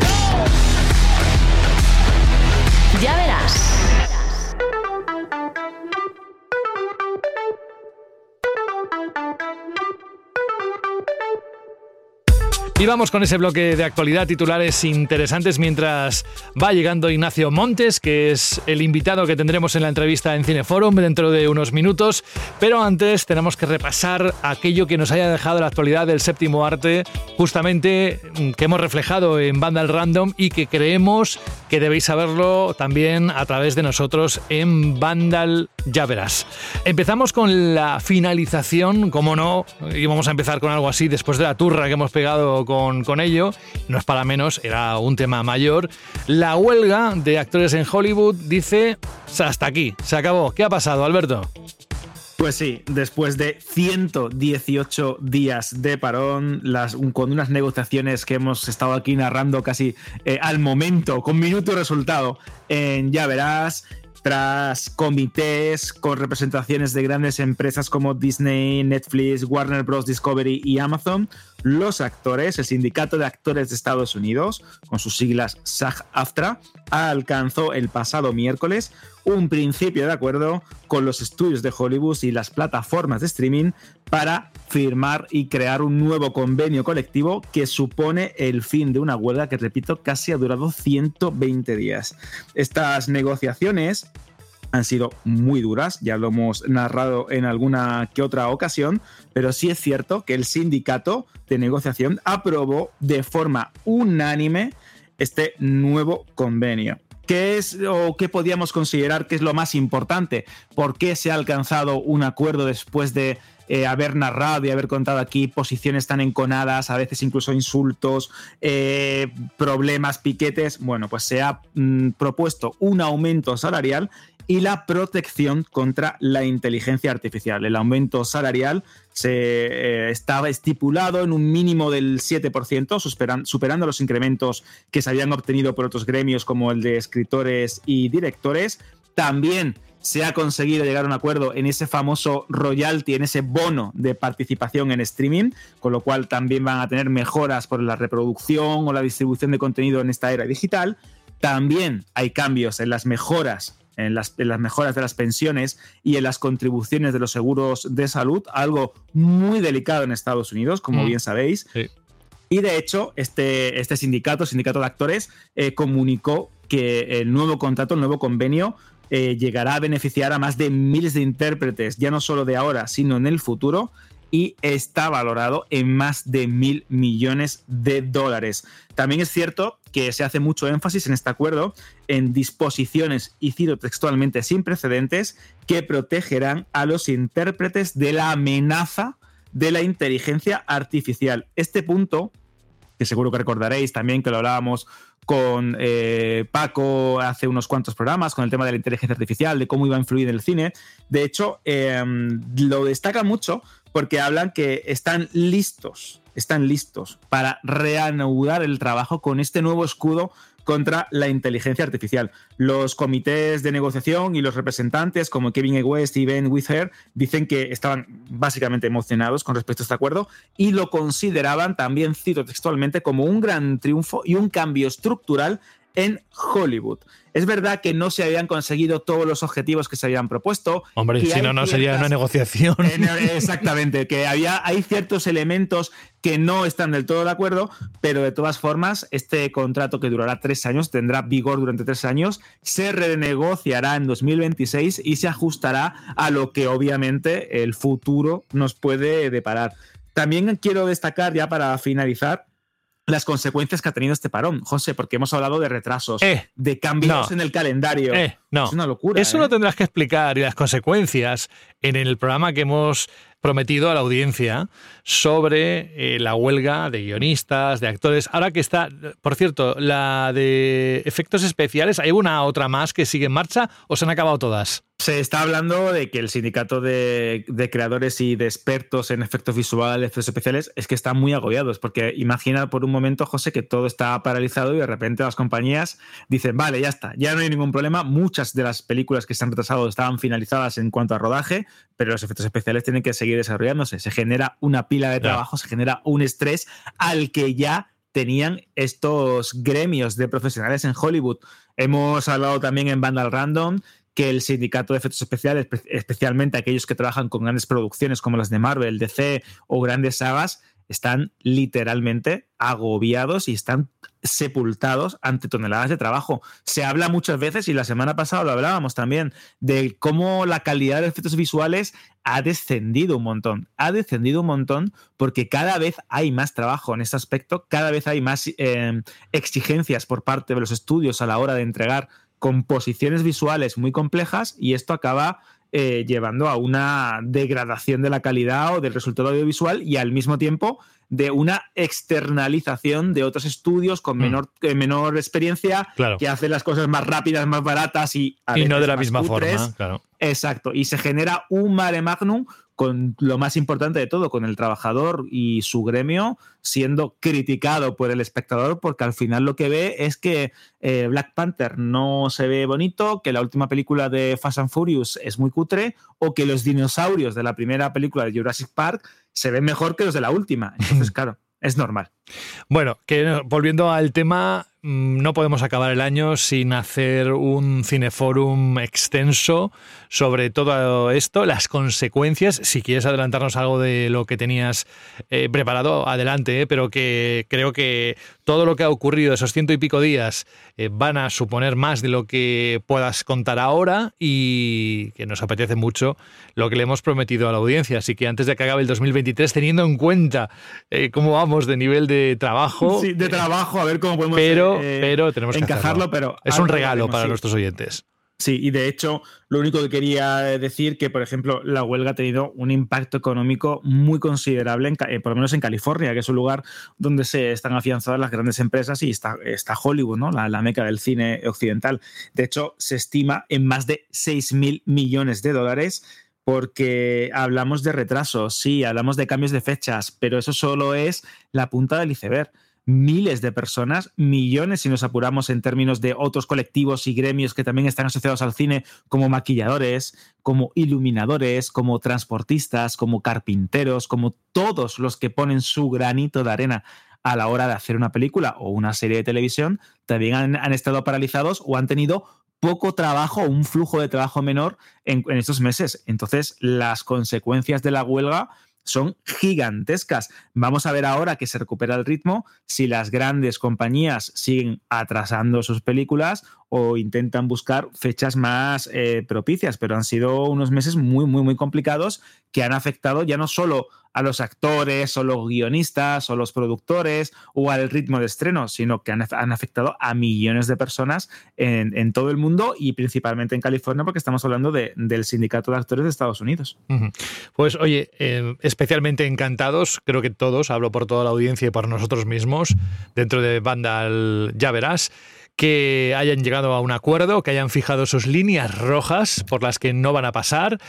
Y vamos con ese bloque de actualidad, titulares interesantes, mientras va llegando Ignacio Montes, que es el invitado que tendremos en la entrevista en Cineforum dentro de unos minutos. Pero antes tenemos que repasar aquello que nos haya dejado la actualidad del séptimo arte, justamente mm, que hemos reflejado en Vandal Random y que creemos que debéis saberlo también a través de nosotros en Vandal Ya Verás. Empezamos con la finalización, como no, y vamos a empezar con algo así después de la turra que hemos pegado con, ello, no es para menos, era un tema mayor. La huelga de actores en Hollywood dice, hasta aquí, se acabó. ¿Qué ha pasado, Alberto? Pues sí, después de 118 días de parón, las, con unas negociaciones que hemos estado aquí narrando casi eh, al momento, con minuto resultado, en Ya Verás, tras comités con representaciones de grandes empresas como Disney, Netflix, Warner Bros. Discovery y Amazon, los actores, el Sindicato de Actores de Estados Unidos, con sus siglas SAG-AFTRA, alcanzó el pasado miércoles un principio de acuerdo con los estudios de Hollywood y las plataformas de streaming para firmar y crear un nuevo convenio colectivo que supone el fin de una huelga que, repito, casi ha durado 120 días. Estas negociaciones han sido muy duras, ya lo hemos narrado en alguna que otra ocasión, pero sí es cierto que el sindicato de negociación aprobó de forma unánime este nuevo convenio. ¿Qué es o qué podíamos considerar que es lo más importante? ¿Por qué se ha alcanzado un acuerdo después de eh, haber narrado y haber contado aquí posiciones tan enconadas, a veces incluso insultos, eh, problemas, piquetes? Bueno, pues se ha mm, propuesto un aumento salarial y la protección contra la inteligencia artificial. El aumento salarial se eh, estaba estipulado en un mínimo del 7%, superando, superando los incrementos que se habían obtenido por otros gremios como el de escritores y directores. También se ha conseguido llegar a un acuerdo en ese famoso royalty, en ese bono de participación en streaming, con lo cual también van a tener mejoras por la reproducción o la distribución de contenido en esta era digital. También hay cambios en las mejoras en las, mejoras de las pensiones y en las contribuciones de los seguros de salud, algo muy delicado en Estados Unidos, como Mm. bien sabéis. Y de hecho, este, este sindicato, sindicato de actores, eh, comunicó que el nuevo contrato, el nuevo convenio, eh, llegará a beneficiar a más de miles de intérpretes, ya no solo de ahora, sino en el futuro, y está valorado en más de mil millones de dólares. También es cierto que se hace mucho énfasis en este acuerdo en disposiciones, y textualmente, sin precedentes, que protegerán a los intérpretes de la amenaza de la inteligencia artificial. Este punto, que seguro que recordaréis también que lo hablábamos con eh, Paco hace unos cuantos programas, con el tema de la inteligencia artificial, de cómo iba a influir en el cine. De hecho, eh, lo destaca mucho porque hablan que están listos, están listos para reanudar el trabajo con este nuevo escudo contra la inteligencia artificial. Los comités de negociación y los representantes, como Kevin E. West y Ben Wither, dicen que estaban básicamente emocionados con respecto a este acuerdo y lo consideraban, también cito textualmente, como un gran triunfo y un cambio estructural en Hollywood. Es verdad que no se habían conseguido todos los objetivos que se habían propuesto. Hombre, si no, no sería una negociación. Exactamente, que había, hay ciertos elementos que no están del todo de acuerdo, pero de todas formas, este contrato que durará tres años, tendrá vigor durante tres años, se renegociará en 2026 y se ajustará a lo que obviamente el futuro nos puede deparar. También quiero destacar, ya para finalizar, las consecuencias que ha tenido este parón, José, porque hemos hablado de retrasos, eh, de cambios en el calendario. Eh, no. Es una locura. Eso ¿eh? lo tendrás que explicar y las consecuencias en el programa que hemos prometido a la audiencia sobre eh, la huelga de guionistas, de actores. Ahora que está, por cierto, la de efectos especiales, ¿hay una otra más que sigue en marcha o se han acabado todas? Se está hablando de que el sindicato de, de, creadores y de expertos en efectos visuales, efectos especiales, es que están muy agobiados, porque imagina por un momento, José, que todo está paralizado y de repente las compañías dicen, vale, ya está, ya no hay ningún problema. Muchas de las películas que se han retrasado estaban finalizadas en cuanto a rodaje, pero los efectos especiales tienen que seguir desarrollándose. Se genera una pila de trabajo, se genera un estrés al que ya tenían estos gremios de profesionales en Hollywood. Hemos hablado también en Vandal Random que el sindicato de efectos especiales, especialmente aquellos que trabajan con grandes producciones como las de Marvel, DC o grandes sagas, están literalmente agobiados y están sepultados ante toneladas de trabajo. Se habla muchas veces, y la semana pasada lo hablábamos también, de cómo la calidad de efectos visuales ha descendido un montón. Ha descendido un montón porque cada vez hay más trabajo en este aspecto, cada vez hay más eh, exigencias por parte de los estudios a la hora de entregar composiciones visuales muy complejas y esto acaba eh, llevando a una degradación de la calidad o del resultado audiovisual y al mismo tiempo de una externalización de otros estudios con menor, mm. eh, menor experiencia claro. que hacen las cosas más rápidas, más baratas y, y no de la misma cutres. forma. Claro. Exacto. Y se genera un mare magnum con lo más importante de todo, con el trabajador y su gremio siendo criticado por el espectador, porque al final lo que ve es que eh, Black Panther no se ve bonito, que la última película de Fast and Furious es muy cutre, o que los dinosaurios de la primera película de Jurassic Park se ven mejor que los de la última. Entonces, claro, es normal. Bueno, que volviendo al tema, no podemos acabar el año sin hacer un cineforum extenso sobre todo esto, las consecuencias. Si quieres adelantarnos algo de lo que tenías eh, preparado, adelante, eh, pero que creo que todo lo que ha ocurrido esos ciento y pico días eh, van a suponer más de lo que puedas contar ahora y que nos apetece mucho lo que le hemos prometido a la audiencia. Así que antes de que acabe el 2023, teniendo en cuenta cómo vamos de nivel de trabajo. Sí, de trabajo, a ver cómo podemos pero, eh, pero tenemos que encajarlo. Pero es un regalo para sí. nuestros oyentes. Sí, y de hecho, lo único que quería decir que, por ejemplo, la huelga ha tenido un impacto económico muy considerable, en, eh, por lo menos en California, que es un lugar donde se están afianzadas las grandes empresas y está, está Hollywood, ¿no? La, la, meca del cine occidental. De hecho, se estima en más de 6 mil millones de dólares porque hablamos de retrasos, sí, hablamos de cambios de fechas, pero eso solo es la punta del iceberg miles de personas, millones si nos apuramos en términos de otros colectivos y gremios que también están asociados al cine, como maquilladores, como iluminadores, como transportistas, como carpinteros, como todos los que ponen su granito de arena a la hora de hacer una película o una serie de televisión, también han, estado paralizados o han tenido poco trabajo, un flujo de trabajo menor en, en estos meses. Entonces, las consecuencias de la huelga son gigantescas. Vamos a ver ahora que se recupera el ritmo si las grandes compañías siguen atrasando sus películas o intentan buscar fechas más eh, propicias, pero han sido unos meses muy, muy, muy complicados que han afectado ya no solo a los actores o los guionistas o los productores o al ritmo de estreno, sino que han, han afectado a millones de personas en, todo el mundo y principalmente en California porque estamos hablando de, del sindicato de actores de Estados Unidos. Pues oye, eh, especialmente encantados, creo que todos, hablo por toda la audiencia y por nosotros mismos, dentro de Vandal ya verás, que hayan llegado a un acuerdo, que hayan fijado sus líneas rojas por las que no van a pasar.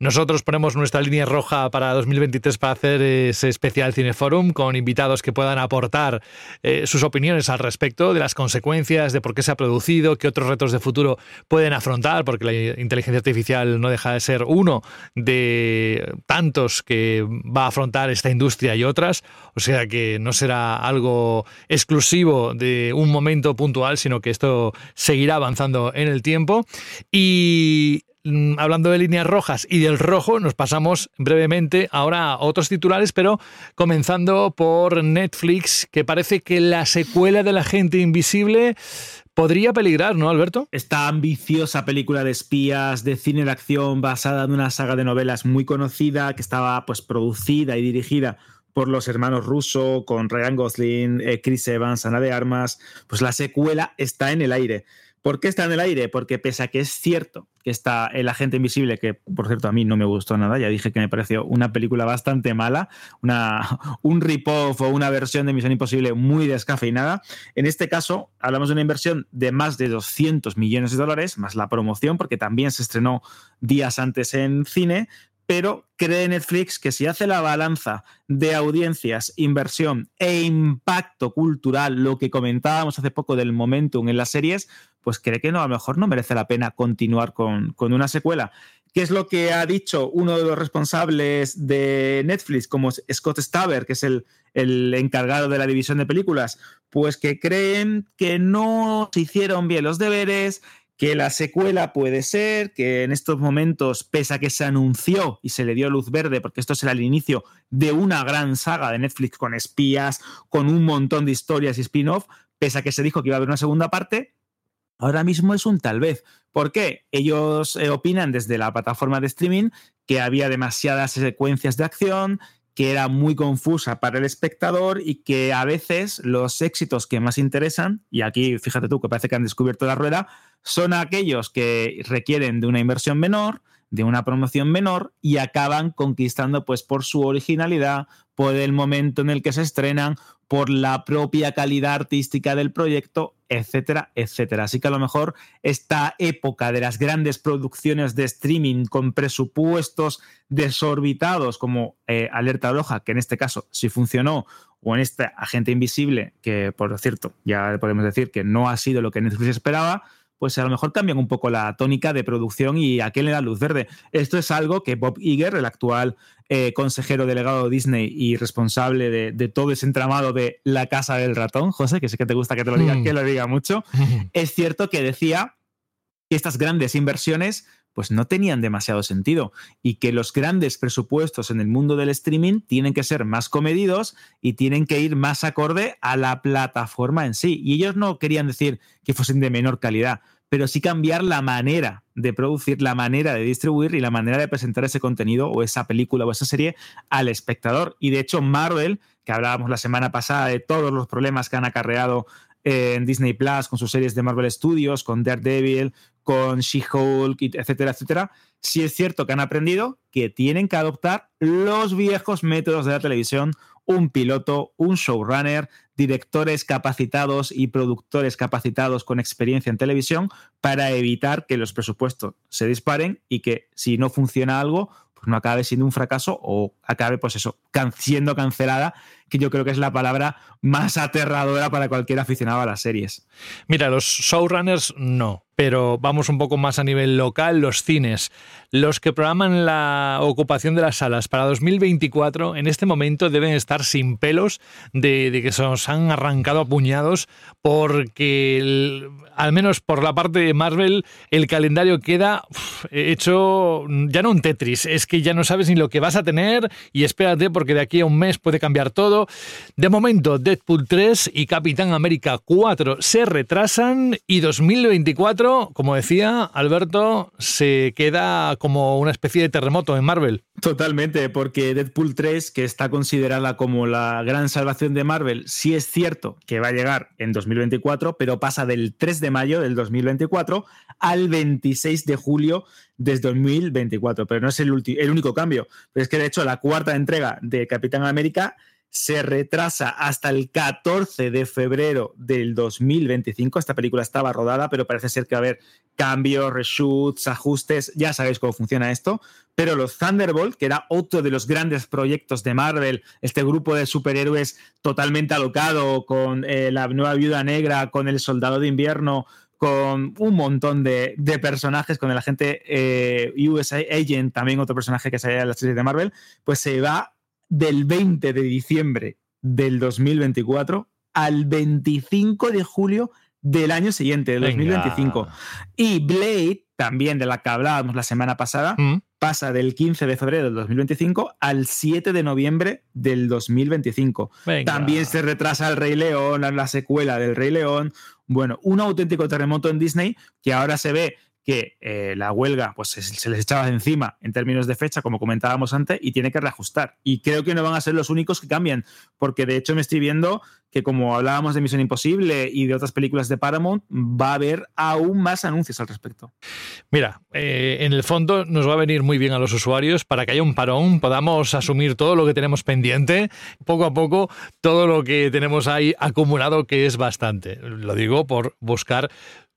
Nosotros ponemos nuestra línea roja para 2023 para hacer ese especial Cineforum con invitados que puedan aportar eh, sus opiniones al respecto de las consecuencias, de por qué se ha producido, qué otros retos de futuro pueden afrontar, porque la inteligencia artificial no deja de ser uno de tantos que va a afrontar esta industria y otras. O sea que no será algo exclusivo de un momento puntual, sino que esto seguirá avanzando en el tiempo. Y hablando de líneas rojas y del rojo, nos pasamos brevemente ahora a otros titulares, pero comenzando por Netflix, que parece que la secuela de La Gente Invisible podría peligrar, ¿no, Alberto? Esta ambiciosa película de espías, de cine de acción, basada en una saga de novelas muy conocida, que estaba pues producida y dirigida por los hermanos Russo, con Ryan Gosling, eh, Chris Evans, Ana de Armas, pues la secuela está en el aire. ¿Por qué está en el aire? Porque pese a que es cierto que está El Agente Invisible, que por cierto a mí no me gustó nada, ya dije que me pareció una película bastante mala, una, un rip-off o una versión de Misión Imposible muy descafeinada. En este caso, hablamos de una inversión de más de 200 millones de dólares, más la promoción, porque también se estrenó días antes en cine, pero cree Netflix que si hace la balanza de audiencias, inversión e impacto cultural, lo que comentábamos hace poco del momentum en las series, pues cree que no, a lo mejor no merece la pena continuar con, una secuela. ¿Qué es lo que ha dicho uno de los responsables de Netflix, como Scott Staber, que es el, el, encargado de la división de películas? Pues que creen que no se hicieron bien los deberes, que la secuela puede ser, que en estos momentos, pese a que se anunció y se le dio luz verde, porque esto será el inicio de una gran saga de Netflix con espías, con un montón de historias y spin-off, pese a que se dijo que iba a haber una segunda parte, ahora mismo es un tal vez. ¿Por qué? Ellos eh, opinan desde la plataforma de streaming que había demasiadas secuencias de acción, que era muy confusa para el espectador y que a veces los éxitos que más interesan, y aquí fíjate tú que parece que han descubierto la rueda, son aquellos que requieren de una inversión menor, de una promoción menor y acaban conquistando pues por su originalidad, por el momento en el que se estrenan, por la propia calidad artística del proyecto, etcétera, etcétera. Así que a lo mejor esta época de las grandes producciones de streaming con presupuestos desorbitados como eh, Alerta Roja, que en este caso sí funcionó, o en este Agente Invisible, que por cierto ya podemos decir que no ha sido lo que Netflix esperaba, pues a lo mejor cambian un poco la tónica de producción y a qué le da luz verde. Esto es algo que Bob Iger, el actual eh, consejero delegado de Disney y responsable de, todo ese entramado de la casa del ratón, José, que sé que te gusta que te lo diga, mm. que lo diga mucho, es cierto que decía que estas grandes inversiones pues no tenían demasiado sentido y que los grandes presupuestos en el mundo del streaming tienen que ser más comedidos y tienen que ir más acorde a la plataforma en sí. Y ellos no querían decir que fuesen de menor calidad, pero sí cambiar la manera de producir, la manera de distribuir y la manera de presentar ese contenido o esa película o esa serie al espectador. Y de hecho Marvel, que hablábamos la semana pasada de todos los problemas que han acarreado en Disney Plus, con sus series de Marvel Studios, con Daredevil, con She-Hulk, etcétera, etcétera, sí es cierto que han aprendido que tienen que adoptar los viejos métodos de la televisión, un piloto, un showrunner, directores capacitados y productores capacitados con experiencia en televisión para evitar que los presupuestos se disparen y que si no funciona algo, pues no acabe siendo un fracaso o acabe, pues eso, siendo cancelada, que yo creo que es la palabra más aterradora para cualquier aficionado a las series. Mira, los showrunners no, pero vamos un poco más a nivel local, los cines, los que programan la ocupación de las salas para 2024, en este momento deben estar sin pelos de, que se nos han arrancado a puñados, porque al menos por la parte de Marvel, el calendario queda hecho ya no un Tetris, es que ya no sabes ni lo que vas a tener y espérate porque de aquí a un mes puede cambiar todo. De momento, Deadpool 3 y Capitán América 4 se retrasan y 2024, como decía Alberto, se queda como una especie de terremoto en Marvel. Totalmente, porque Deadpool 3, que está considerada como la gran salvación de Marvel, sí es cierto que va a llegar en 2024, pero pasa del 3 de mayo del 2024 al 26 de julio desde 2024, pero no es el, el único cambio. Es que de hecho la cuarta entrega de Capitán América se retrasa hasta el 14 de febrero del 2025. Esta película estaba rodada, pero parece ser que va a haber cambios, reshoots, ajustes. Ya sabéis cómo funciona esto. Pero los Thunderbolt, que era otro de los grandes proyectos de Marvel, este grupo de superhéroes totalmente alocado, con eh, la nueva viuda negra, con el soldado de invierno, con un montón de, de personajes, con el agente eh, USA Agent, también otro personaje que salía en la serie de Marvel, pues se va del 20 de diciembre del 2024 al 25 de julio del año siguiente, del 2025. Y Blade, también de la que hablábamos la semana pasada, Mm. pasa del 15 de febrero del 2025 al 7 de noviembre del 2025. Venga. También se retrasa el Rey León, la secuela del Rey León. Bueno, un auténtico terremoto en Disney que ahora se ve que eh, la huelga pues, se, les echaba de encima en términos de fecha, como comentábamos antes, y tiene que reajustar. Y creo que no van a ser los únicos que cambian, porque de hecho me estoy viendo que como hablábamos de Misión Imposible y de otras películas de Paramount, va a haber aún más anuncios al respecto. Mira, eh, en el fondo nos va a venir muy bien a los usuarios para que haya un parón, podamos asumir todo lo que tenemos pendiente, poco a poco, todo lo que tenemos ahí acumulado, que es bastante. Lo digo por buscar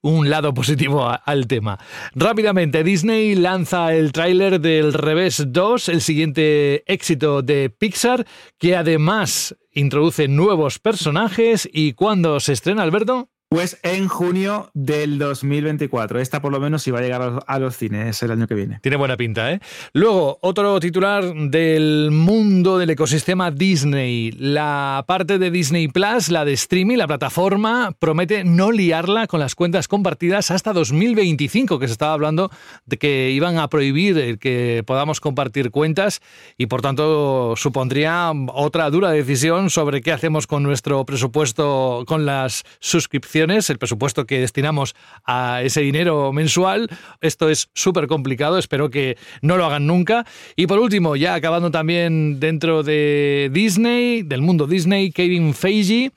un lado positivo al tema. Rápidamente, Disney lanza el tráiler del Revés 2, el siguiente éxito de Pixar, que además introduce nuevos personajes. ¿Y cuándo se estrena, Alberto? Pues en junio del 2024. Esta por lo menos si va a llegar a los, cines el año que viene. Tiene buena pinta, ¿eh? Luego, otro titular del mundo del ecosistema Disney. La parte de Disney Plus, la de streaming, la plataforma, promete no liarla con las cuentas compartidas hasta 2025, que se estaba hablando de que iban a prohibir que podamos compartir cuentas y por tanto supondría otra dura decisión sobre qué hacemos con nuestro presupuesto, con las suscripciones, el presupuesto que destinamos a ese dinero mensual. Esto es súper complicado, espero que no lo hagan nunca. Y por último, ya acabando también dentro de Disney, del mundo Disney, Kevin Feige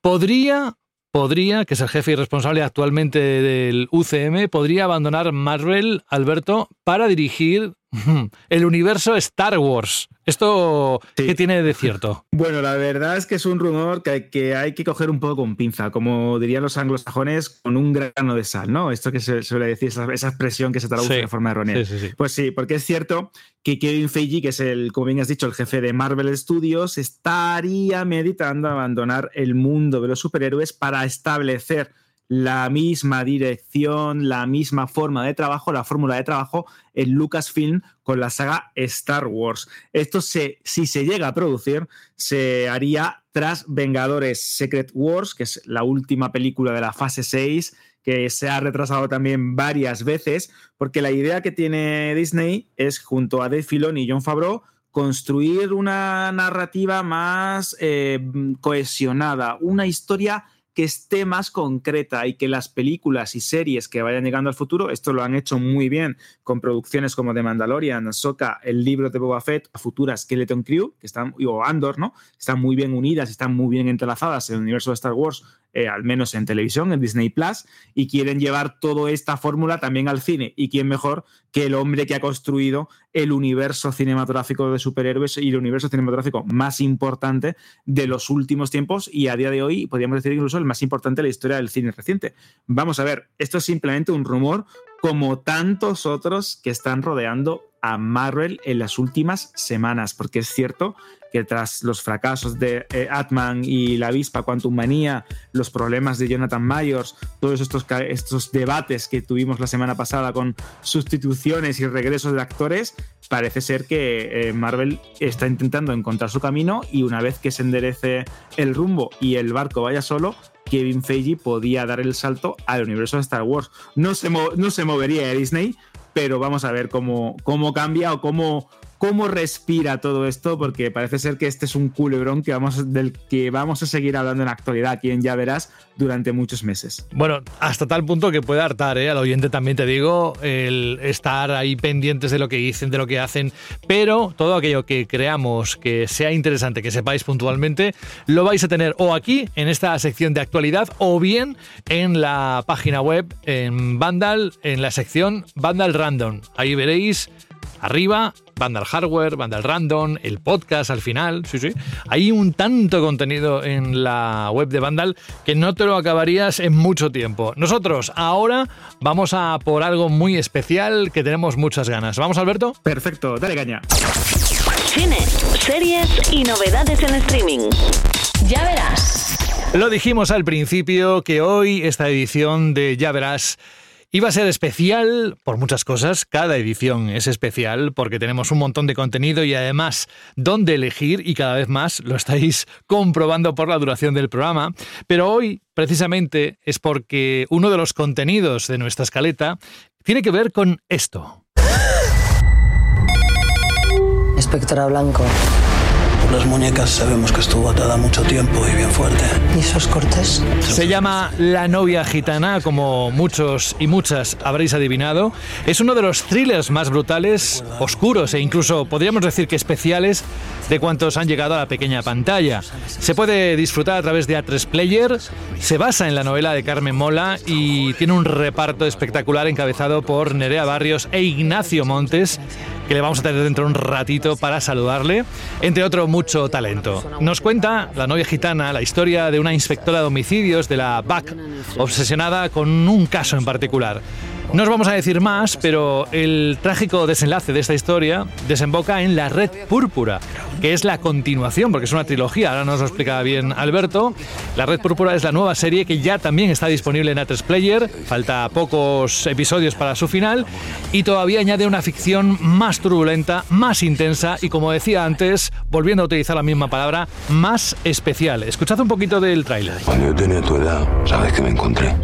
podría podría, que es el jefe y responsable actualmente del UCM, podría abandonar Marvel, Alberto, para dirigir el universo Star Wars. ¿Esto qué tiene de cierto? Bueno, la verdad es que es un rumor que, que hay que coger un poco con pinza, como dirían los anglosajones, con un grano de sal, ¿no? Esto que se suele decir, esa, esa expresión que se traduce Sí. de forma errónea. Sí. Pues sí, porque es cierto que Kevin Feige, que es el, como bien has dicho, el jefe de Marvel Studios, estaría meditando abandonar el mundo de los superhéroes para establecer la misma dirección, la misma forma de trabajo, la fórmula de trabajo en Lucasfilm con la saga Star Wars. Esto se, si se llega a producir, se haría tras Vengadores Secret Wars, que es la última película de la fase 6, que se ha retrasado también varias veces, porque la idea que tiene Disney es, junto a Dave Filoni y John Favreau, construir una narrativa más eh, cohesionada, una historia que esté más concreta y que las películas y series que vayan llegando al futuro, esto lo han hecho muy bien con producciones como The Mandalorian, Ahsoka, el libro de Boba Fett, a futura Skeleton Crew, que están, o Andor, ¿no? Están muy bien unidas, están muy bien entrelazadas en el universo de Star Wars, eh, al menos en televisión, en Disney Plus, y quieren llevar toda esta fórmula también al cine. ¿Y quién mejor que el hombre que ha construido el universo cinematográfico de superhéroes y el universo cinematográfico más importante de los últimos tiempos y a día de hoy podríamos decir incluso el más importante de la historia del cine reciente. Vamos a ver, esto es simplemente un rumor como tantos otros que están rodeando a Marvel en las últimas semanas, porque es cierto que tras los fracasos de eh, Atman y la avispa Quantum Manía, los problemas de Jonathan Mayors, todos estos, estos debates que tuvimos la semana pasada con sustituciones y regresos de actores, parece ser que eh, Marvel está intentando encontrar su camino y una vez que se enderece el rumbo y el barco vaya solo, Kevin Feige podía dar el salto al universo de Star Wars. No se, no se movería de Disney, pero vamos a ver cómo, cómo cambia o cómo, cómo respira todo esto, porque parece ser que este es un culebrón que vamos, del que vamos a seguir hablando en actualidad, aquí en Ya Verás, durante muchos meses. Bueno, hasta tal punto que puede hartar, ¿eh? Al oyente también te digo, el estar ahí pendientes de lo que dicen, de lo que hacen, pero todo aquello que creamos que sea interesante, que sepáis puntualmente, lo vais a tener o aquí, en esta sección de actualidad, o bien en la página web, en Vandal, en la sección Vandal Random. Ahí veréis Arriba, Vandal Hardware, Vandal Random, el podcast al final, sí, sí. Hay un tanto contenido en la web de Vandal que no te lo acabarías en mucho tiempo. Nosotros ahora vamos a por algo muy especial que tenemos muchas ganas. ¿Vamos, Alberto? Perfecto, dale caña. Cine, series y novedades en streaming. Ya verás. Lo dijimos al principio que hoy esta edición de Ya verás Iba a ser especial por muchas cosas, cada edición es especial porque tenemos un montón de contenido y además dónde elegir y cada vez más lo estáis comprobando por la duración del programa, pero hoy precisamente es porque uno de los contenidos de nuestra escaleta tiene que ver con esto. Espectra Blanco. Las muñecas sabemos que estuvo atada mucho tiempo y bien fuerte. ¿Y esos cortes? Se llama La novia gitana, como muchos y muchas habréis adivinado. Es uno de los thrillers más brutales, oscuros e incluso podríamos decir que especiales de cuantos han llegado a la pequeña pantalla. Se puede disfrutar a través de A3 Player, se basa en la novela de Carmen Mola y tiene un reparto espectacular encabezado por Nerea Barrios e Ignacio Montes, que le vamos a tener dentro de un ratito para saludarle, entre otro mucho talento. Nos cuenta la novia gitana la historia de una inspectora de homicidios de la BAC, obsesionada con un caso en particular. No os vamos a decir más, pero el trágico desenlace de esta historia desemboca en La Red Púrpura, que es la continuación, porque es una trilogía, ahora nos lo explica bien Alberto. La Red Púrpura es la nueva serie que ya también está disponible en A3 Player, falta pocos episodios para su final, y todavía añade una ficción más turbulenta, más intensa y, como decía antes, volviendo a utilizar la misma palabra, más especial. Escuchad un poquito del tráiler. Cuando yo tenía tu edad, ¿sabes qué me encontré?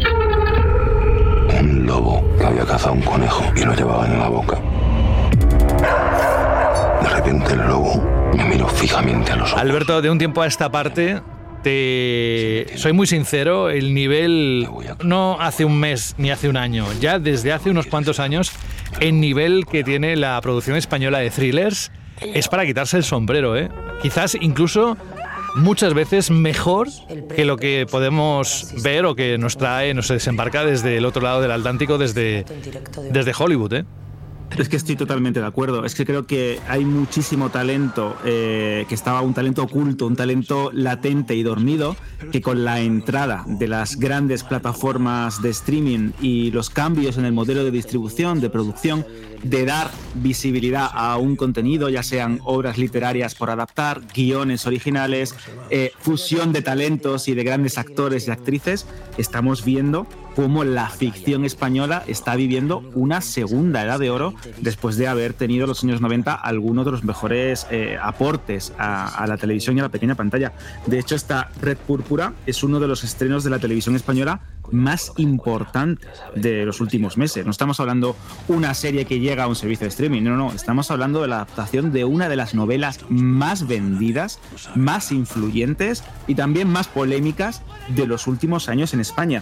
De repente el lobo me miró fijamente a los ojos. Alberto, de un tiempo a esta parte, te soy muy sincero, el nivel no hace un mes ni hace un año, ya desde hace unos cuantos años, el nivel que tiene la producción española de thrillers es para quitarse el sombrero, ¿eh? Quizás incluso muchas veces mejor que lo que podemos ver o que nos trae, nos desembarca desde el otro lado del Atlántico, desde, desde Hollywood, ¿eh? Es que estoy totalmente de acuerdo. Es que creo que hay muchísimo talento, eh, que estaba un talento oculto, un talento latente y dormido, que con la entrada de las grandes plataformas de streaming y los cambios en el modelo de distribución, de producción, de dar visibilidad a un contenido, ya sean obras literarias por adaptar, guiones originales, eh, fusión de talentos y de grandes actores y actrices, estamos viendo cómo la ficción española está viviendo una segunda edad de oro después de haber tenido en los años 90 algunos de los mejores eh, aportes a, la televisión y a la pequeña pantalla. De hecho, esta Red Púrpura es uno de los estrenos de la televisión española más importantes de los últimos meses. No estamos hablando una serie que llega a un servicio de streaming, no, no, estamos hablando de la adaptación de una de las novelas más vendidas, más influyentes y también más polémicas de los últimos años en España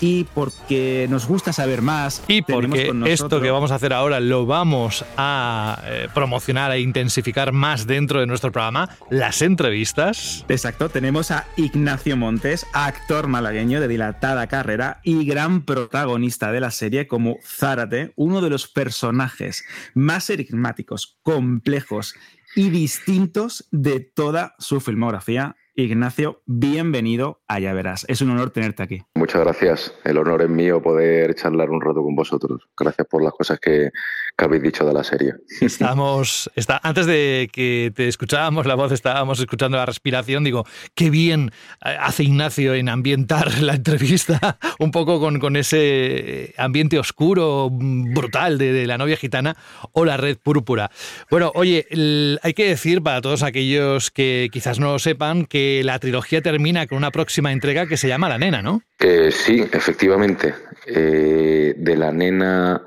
y porque nos gusta saber más. Y porque esto que vamos a hacer ahora lo vamos a eh, promocionar e intensificar más dentro de nuestro programa, las entrevistas. Exacto, tenemos a Ignacio Montes, actor malagueño de dilatada carrera y gran protagonista de la serie como Zárate, uno de los personajes más enigmáticos, complejos y distintos de toda su filmografía Ignacio, bienvenido a Ya Verás. Es un honor tenerte aquí. Muchas gracias. El honor es mío poder charlar un rato con vosotros. Gracias por las cosas que, que habéis dicho de la serie. Estamos, está, antes de que te escuchábamos la voz, estábamos escuchando la respiración. Digo, qué bien hace Ignacio en ambientar la entrevista un poco con, con ese ambiente oscuro, brutal de, de, la novia gitana o la red púrpura. Bueno, oye, el, hay que decir para todos aquellos que quizás no lo sepan que la trilogía termina con una próxima entrega que se llama La Nena, ¿no? Eh, sí, efectivamente. Eh, de La Nena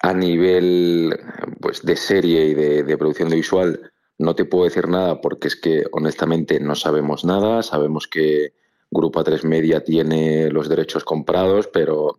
a nivel pues, de serie y de, de producción de visual no te puedo decir nada porque es que honestamente no sabemos nada. Sabemos que Grupo A3 Media tiene los derechos comprados, pero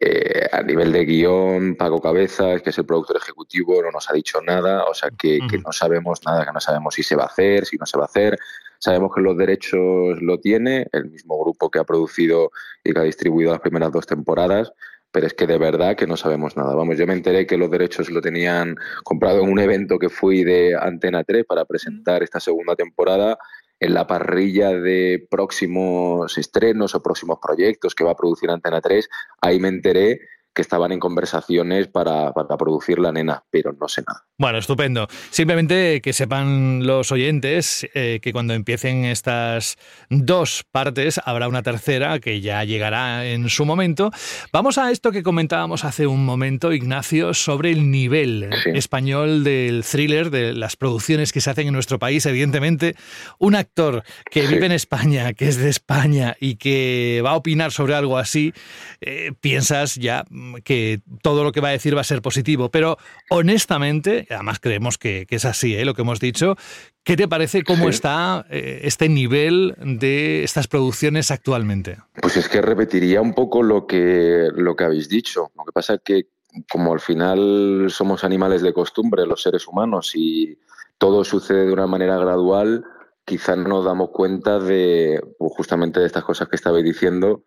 eh, a nivel de guion, Paco Cabezas, que es el productor ejecutivo, no nos ha dicho nada, o sea que, no sabemos nada, que no sabemos si se va a hacer, si no se va a hacer. Sabemos que los derechos lo tiene, el mismo grupo que ha producido y que ha distribuido las primeras dos temporadas, pero es que de verdad que no sabemos nada. Vamos, yo me enteré que los derechos lo tenían comprado en un evento que fui de Antena 3 para presentar esta segunda temporada en la parrilla de próximos estrenos o próximos proyectos que va a producir Antena 3, ahí me enteré que estaban en conversaciones para, para, producir la nena, pero no sé nada. Bueno, estupendo. Simplemente que sepan los oyentes eh, que cuando empiecen estas dos partes habrá una tercera que ya llegará en su momento. Vamos a esto que comentábamos hace un momento, Ignacio, sobre el nivel Sí. español del thriller, de las producciones que se hacen en nuestro país. Evidentemente, un actor que Sí. vive en España, que es de España y que va a opinar sobre algo así, eh, piensas ya que todo lo que va a decir va a ser positivo. Pero honestamente, además creemos que, que es así, ¿eh? lo que hemos dicho, ¿qué te parece cómo Sí. está eh, este nivel de estas producciones actualmente? Pues es que repetiría un poco lo que, lo que habéis dicho. Lo que pasa es que como al final somos animales de costumbre, los seres humanos, y todo sucede de una manera gradual, quizás no nos damos cuenta de pues, justamente de estas cosas que estabais diciendo,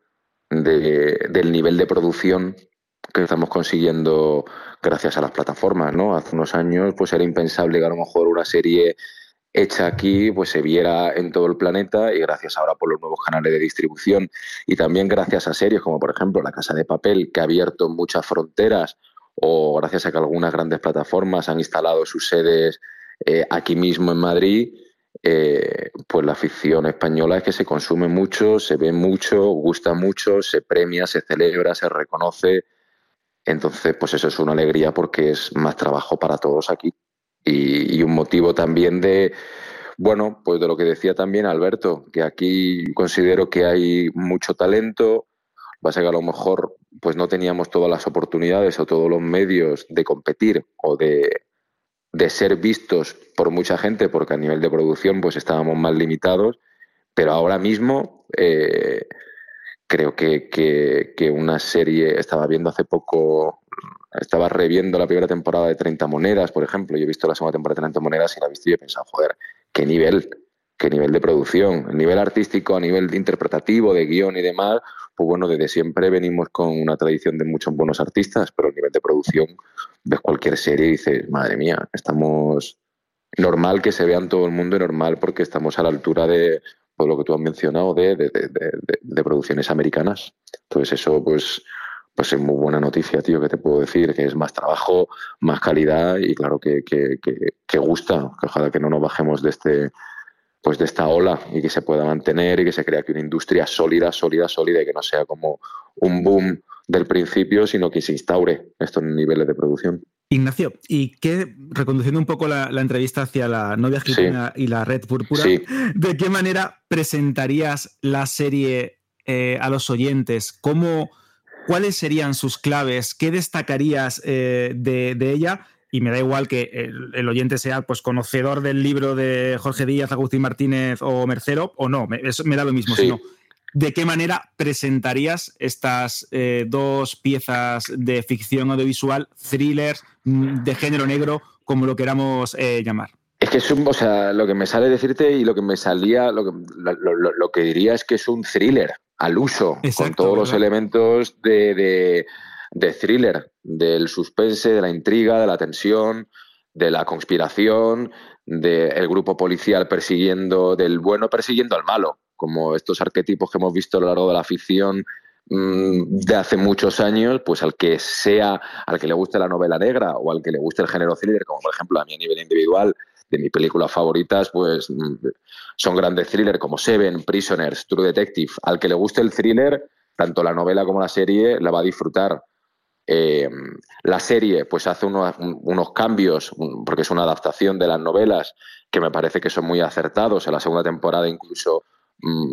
de- del nivel de producción que estamos consiguiendo gracias a las plataformas, ¿no? Hace unos años pues era impensable que a lo mejor una serie hecha aquí pues se viera en todo el planeta y gracias ahora por los nuevos canales de distribución y también gracias a series como por ejemplo La Casa de Papel que ha abierto muchas fronteras o gracias a que algunas grandes plataformas han instalado sus sedes eh, aquí mismo en Madrid, eh, pues la ficción española es que se consume mucho, se ve mucho, gusta mucho, se premia, se celebra, se reconoce. Entonces, pues eso es una alegría porque es más trabajo para todos aquí. Y, y un motivo también de, bueno, pues de lo que decía también Alberto, que aquí considero que hay mucho talento, va a ser que a lo mejor pues no teníamos todas las oportunidades o todos los medios de competir o de, de ser vistos por mucha gente, porque a nivel de producción pues estábamos más limitados, pero ahora mismo eh, creo que, que, una serie, estaba viendo hace poco, estaba reviendo la primera temporada de 30 monedas, por ejemplo, yo he visto la segunda temporada de 30 monedas y la he visto y he pensado, joder, qué nivel, qué nivel de producción, el nivel artístico, a nivel interpretativo, de guion y demás, pues bueno, desde siempre venimos con una tradición de muchos buenos artistas, pero el nivel de producción, ves cualquier serie y dices, madre mía, estamos normal que se vean todo el mundo y normal porque estamos a la altura de pues, lo que tú has mencionado de, de, de, de, producciones americanas. Entonces eso pues pues es muy buena noticia, tío, que te puedo decir, que es más trabajo, más calidad y claro que, que, que, que gusta, que ojalá que no nos bajemos de este pues de esta ola y que se pueda mantener y que se crea aquí una industria sólida, sólida, sólida y que no sea como un boom del principio, sino que se instaure estos niveles de producción. Ignacio, ¿y qué, reconduciendo un poco la, la entrevista hacia la novia gitana Sí. y la red púrpura, Sí. ¿de qué manera presentarías la serie eh, a los oyentes? ¿Cómo, ¿Cuáles serían sus claves? ¿Qué destacarías eh, de, de ella? Y me da igual que el, el oyente sea pues, conocedor del libro de Jorge Díaz, Agustín Martínez o Mercero, o no, me, eso me da lo mismo. Sí. Sino, ¿De qué manera presentarías estas eh, dos piezas de ficción audiovisual, thrillers, mm, de género negro, como lo queramos eh, llamar? Es que es un, o sea, lo que me sale decirte y lo que me salía, lo que, lo, lo, lo que diría es que es un thriller al uso, Exacto, con todos los elementos de, de, de thriller, del suspense, de la intriga, de la tensión, de la conspiración, del grupo policial persiguiendo, del bueno persiguiendo al malo, como estos arquetipos que hemos visto a lo largo de la ficción mm, de hace muchos años, pues al que sea, al que le guste la novela negra o al que le guste el género thriller, como por ejemplo a mí a nivel individual, de mis películas favoritas, pues mm, son grandes thrillers como Seven, Prisoners, True Detective. Al que le guste el thriller, tanto la novela como la serie, la va a disfrutar. Eh, la serie pues hace unos, unos, cambios, porque es una adaptación de las novelas que me parece que son muy acertados. En la segunda temporada incluso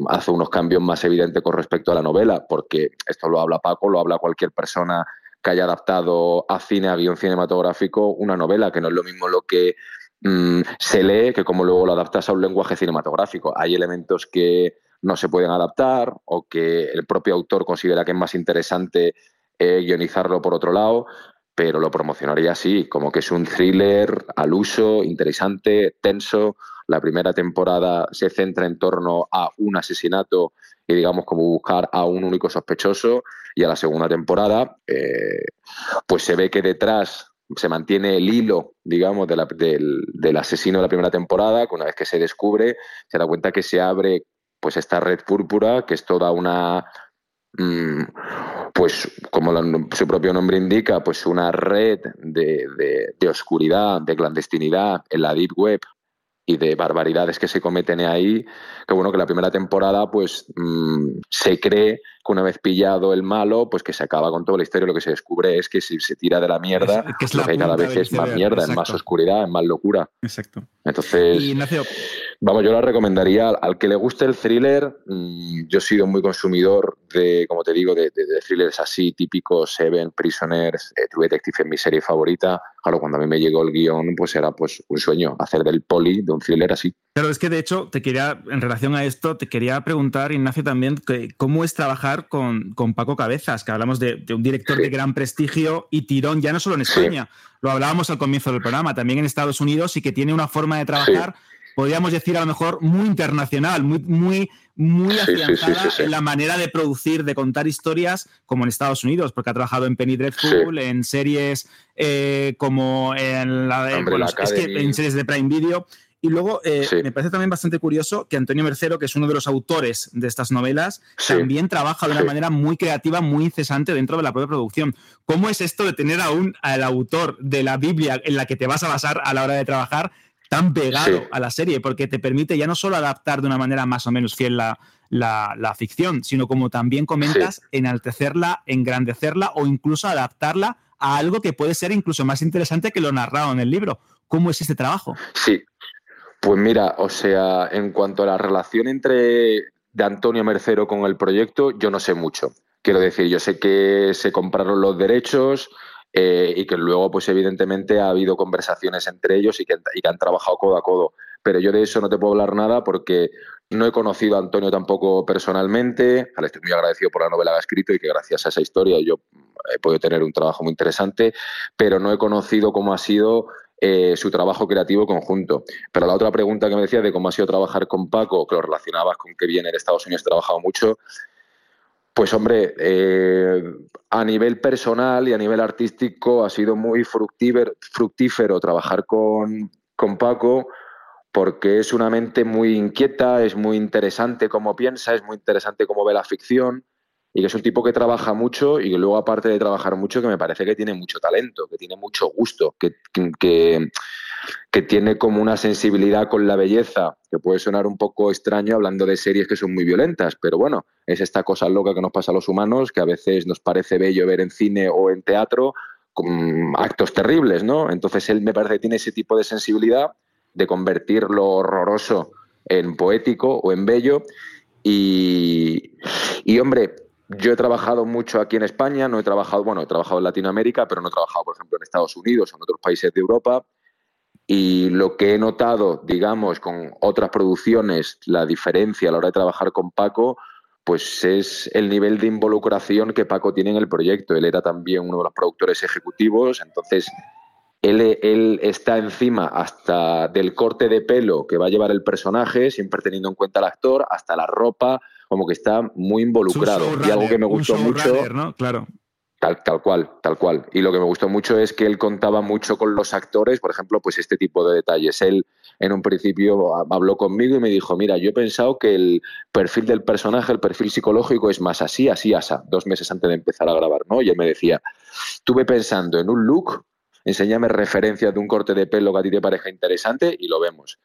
hace unos cambios más evidentes con respecto a la novela, porque esto lo habla Paco, lo habla cualquier persona que haya adaptado a cine, a guion cinematográfico, una novela, que no es lo mismo lo que mmm, se lee que como luego lo adaptas a un lenguaje cinematográfico. Hay elementos que no se pueden adaptar o que el propio autor considera que es más interesante eh, guionizarlo por otro lado, pero lo promocionaría así, como que es un thriller al uso, interesante, tenso, La primera temporada se centra en torno a un asesinato y digamos como buscar a un único sospechoso. Y a la segunda temporada eh, pues se ve que detrás se mantiene el hilo, digamos, del, del, asesino de la primera temporada, que una vez que se descubre, se da cuenta que se abre pues esta red púrpura, que es toda una pues como su propio nombre indica, pues una red de, de, oscuridad, de clandestinidad en la Deep Web y de barbaridades que se cometen ahí, que bueno, que la primera temporada pues mmm, se cree que una vez pillado el malo, pues que se acaba con toda la historia, lo que se descubre es que si se tira de la mierda, es, que es lo que hay cada vez es más mierda, es más oscuridad, es más locura. Exacto. Entonces, y Ignacio, vamos, yo la recomendaría al, que le guste el thriller, mmm, yo he sido muy consumidor de, como te digo, de, de, de thrillers así típicos, Seven, Prisoners, eh, True Detective es mi serie favorita. Claro, cuando a mí me llegó el guion, pues era pues un sueño hacer del poli de un thriller así. Pero es que de hecho, te quería, en relación a esto, te quería preguntar, Ignacio, también, que, cómo es trabajar con, con, Paco Cabezas, que hablamos de, de un director sí. de gran prestigio y tirón, ya no solo en España, sí. lo hablábamos al comienzo del programa, también en Estados Unidos y que tiene una forma de trabajar, sí. podríamos decir a lo mejor, muy internacional, muy, muy, muy afianzada en la manera de producir, de contar historias, como en Estados Unidos, porque ha trabajado en Penny Dreadful, en series eh, como en la de, bueno, es que en series de Prime Video. Y luego eh, sí. me parece también bastante curioso que Antonio Mercero, que es uno de los autores de estas novelas, sí. también trabaja de una sí. manera muy creativa, muy incesante dentro de la propia producción. ¿Cómo es esto de tener aún al autor de la Biblia en la que te vas a basar a la hora de trabajar tan pegado a la serie? Porque te permite ya no solo adaptar de una manera más o menos fiel la, la, la ficción, sino como también comentas, enaltecerla, engrandecerla o incluso adaptarla a algo que puede ser incluso más interesante que lo narrado en el libro. ¿Cómo es este trabajo? Sí, pues mira, o sea, en cuanto a la relación entre de Antonio Mercero con el proyecto, yo no sé mucho. Quiero decir, yo sé que se compraron los derechos eh, y que luego, pues evidentemente, ha habido conversaciones entre ellos y que, han trabajado codo a codo. Pero yo de eso no te puedo hablar nada porque no he conocido a Antonio tampoco personalmente. Estoy muy agradecido por la novela que ha escrito y que gracias a esa historia yo he podido tener un trabajo muy interesante, pero no he conocido cómo ha sido eh, su trabajo creativo conjunto. Pero la otra pregunta que me decía de cómo ha sido trabajar con Paco, que lo relacionabas con que viene en Estados Unidos, he trabajado mucho, pues hombre, eh, a nivel personal y a nivel artístico ha sido muy fructífero, fructífero trabajar con, con Paco porque es una mente muy inquieta, es muy interesante cómo piensa, es muy interesante cómo ve la ficción y que es un tipo que trabaja mucho y que luego aparte de trabajar mucho que me parece que tiene mucho talento, que tiene mucho gusto, que, que, tiene como una sensibilidad con la belleza, que puede sonar un poco extraño hablando de series que son muy violentas, pero bueno, es esta cosa loca que nos pasa a los humanos, que a veces nos parece bello ver en cine o en teatro actos terribles, ¿no? Entonces él me parece que tiene ese tipo de sensibilidad de convertir lo horroroso en poético o en bello y, y hombre, yo he trabajado mucho aquí en España, no he trabajado, bueno, he trabajado en Latinoamérica, pero no he trabajado, por ejemplo, en Estados Unidos o en otros países de Europa. Y lo que he notado, digamos, con otras producciones, la diferencia a la hora de trabajar con Paco, pues es el nivel de involucración que Paco tiene en el proyecto. Él era también uno de los productores ejecutivos, entonces él, él, está encima hasta del corte de pelo que va a llevar el personaje, siempre teniendo en cuenta al actor, hasta la ropa, como que está muy involucrado. y algo que me gustó mucho. Runner, ¿no? Claro. Tal, tal cual, tal cual. Y lo que me gustó mucho es que él contaba mucho con los actores, por ejemplo, pues este tipo de detalles. Él en un principio habló conmigo y me dijo, mira, yo he pensado que el perfil del personaje, el perfil psicológico es más así, así, asa, dos meses antes de empezar a grabar, ¿no? Y él me decía, estuve pensando en un look enséñame referencias de un corte de pelo que a ti te parezca interesante y lo vemos.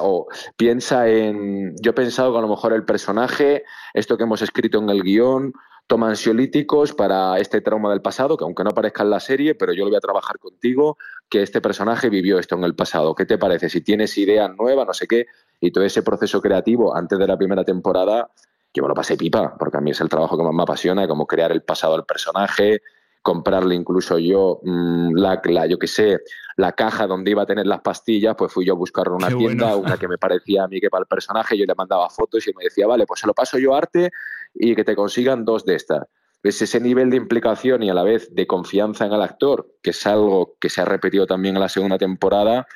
O piensa en. Yo he pensado que a lo mejor el personaje, esto que hemos escrito en el guion, toma ansiolíticos para este trauma del pasado, que aunque no aparezca en la serie, pero yo lo voy a trabajar contigo, que este personaje vivió esto en el pasado. ¿Qué te parece? Si tienes ideas nuevas, no sé qué, y todo ese proceso creativo antes de la primera temporada, yo me lo pasé pipa, porque a mí es el trabajo que más me apasiona, como crear el pasado del personaje, comprarle incluso yo mmm, la, la, yo que sé, la caja donde iba a tener las pastillas, pues fui yo a buscarle una Qué tienda, bueno. una que me parecía a mí que para el personaje, yo le mandaba fotos y me decía, vale, pues se lo paso yo a arte y que te consigan dos de estas. Es ese nivel de implicación y a la vez de confianza en el actor, que es algo que se ha repetido también en la segunda temporada,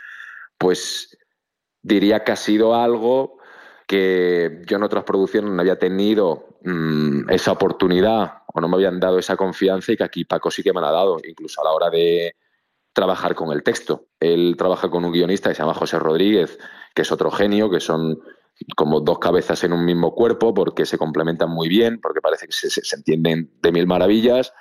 pues diría que ha sido algo que yo en otras producciones no había tenido mm, esa oportunidad o no me habían dado esa confianza y que aquí Paco sí que me la ha dado, incluso a la hora de trabajar con el texto. Él trabaja con un guionista que se llama José Rodríguez, que es otro genio, que son como dos cabezas en un mismo cuerpo porque se complementan muy bien, porque parece que se, entienden de mil maravillas.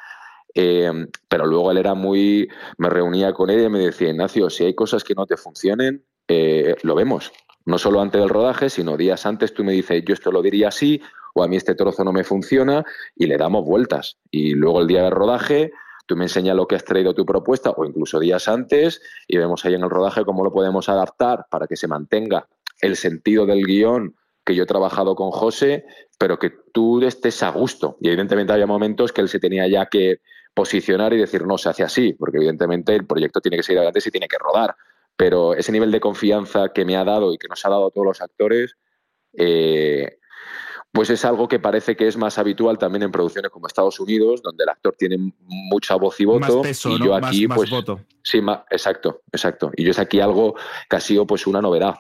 Eh, pero luego él era muy. Me reunía con él y me decía, Ignacio, si hay cosas que no te funcionen, eh, lo vemos. No solo antes del rodaje, sino días antes tú me dices, yo esto lo diría así, o a mí este trozo no me funciona, y le damos vueltas. Y luego el día del rodaje, tú me enseñas lo que has traído tu propuesta, o incluso días antes, y vemos ahí en el rodaje cómo lo podemos adaptar para que se mantenga el sentido del guion que yo he trabajado con José, pero que tú estés a gusto. Y evidentemente había momentos que él se tenía ya que posicionar y decir, no, se hace así, porque evidentemente el proyecto tiene que seguir adelante y tiene que rodar. Pero ese nivel de confianza que me ha dado y que nos ha dado a todos los actores, eh, pues es algo que parece que es más habitual también en producciones como Estados Unidos, donde el actor tiene mucha voz y voto. y yo aquí, pues. Sí, exacto, exacto. Y yo es aquí algo que ha sido pues una novedad.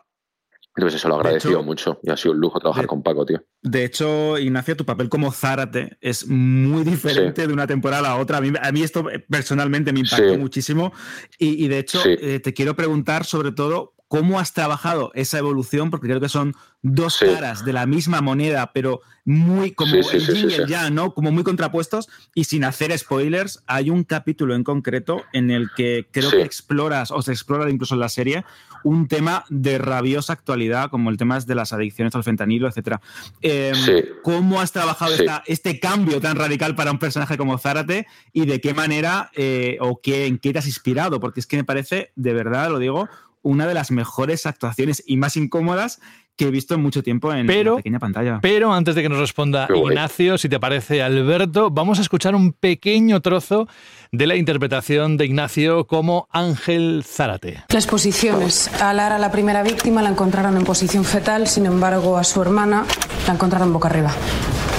Entonces eso lo agradeció mucho y ha sido un lujo trabajar con Paco, tío. De hecho, Ignacio, tu papel como Zárate es muy diferente de una temporada a otra. A mí, esto personalmente me impactó muchísimo y, de hecho eh, te quiero preguntar sobre todo cómo has trabajado esa evolución, porque creo que son dos caras de la misma moneda, pero muy como el ya, ¿no? Como muy contrapuestos. Y sin hacer spoilers, hay un capítulo en concreto en el que creo que exploras, o se explora incluso en la serie, un tema de rabiosa actualidad, como el tema de las adicciones al fentanilo, etc. Em, ¿Cómo has trabajado este cambio tan radical para un personaje como Zárate y de qué manera eh, o qué, en qué te has inspirado? Porque es que me parece, de verdad, lo digo, una de las mejores actuaciones y más incómodas que he visto en mucho tiempo en la pequeña pantalla. Pero antes de que nos responda Ignacio, si te parece, Alberto, vamos a escuchar un pequeño trozo de la interpretación de Ignacio como Ángel Zárate. Las posiciones. A Lara, la primera víctima, la encontraron en posición fetal, sin embargo, a su hermana la encontraron boca arriba.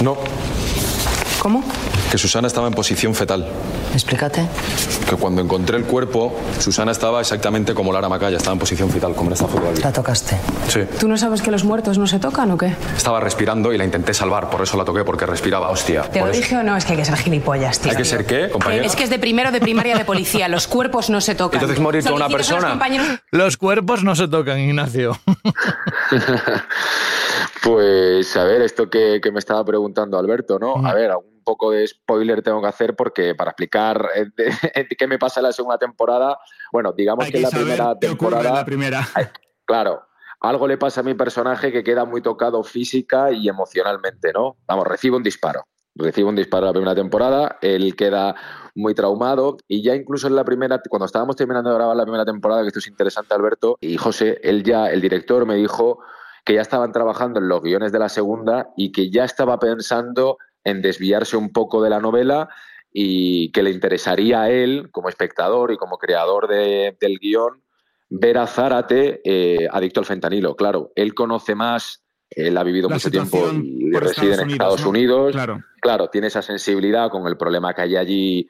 No. ¿Cómo? Que Susana estaba en posición fetal. Explícate. Que cuando encontré el cuerpo, Susana estaba exactamente como Lara Macaya, estaba en posición fetal, como en esta foto. ¿La tocaste? Sí. ¿Tú no sabes que los muertos no se tocan o qué? Estaba respirando y la intenté salvar, por eso la toqué, porque respiraba, hostia. ¿Te lo dije o no? Es que hay que ser gilipollas, tío. ¿Hay que ser qué, compañero? Es que es de primero de primaria de policía, los cuerpos no se tocan. Entonces morir toda una persona. Los cuerpos no se tocan, Ignacio. pues a ver, esto que, me estaba preguntando Alberto, ¿no? A ver, algún poco de spoiler tengo que hacer porque para explicar eh, qué me pasa en la segunda temporada, bueno, digamos que, en la primera temporada... la primera. claro, algo le pasa a mi personaje que queda muy tocado física y emocionalmente, ¿no? Vamos, recibe un disparo. Recibe un disparo en la primera temporada, él queda muy traumado y ya incluso en la primera, cuando estábamos terminando de grabar la primera temporada, que esto es interesante, Alberto, y José, él ya, el director me dijo que ya estaban trabajando en los guiones de la segunda y que ya estaba pensando en desviarse un poco de la novela y que le interesaría a él, como espectador y como creador del guion, ver a Zárate eh, adicto al fentanilo. Claro, él conoce más, él ha vivido mucho tiempo y reside en Estados Unidos. Claro. claro, tiene esa sensibilidad con el problema que hay allí,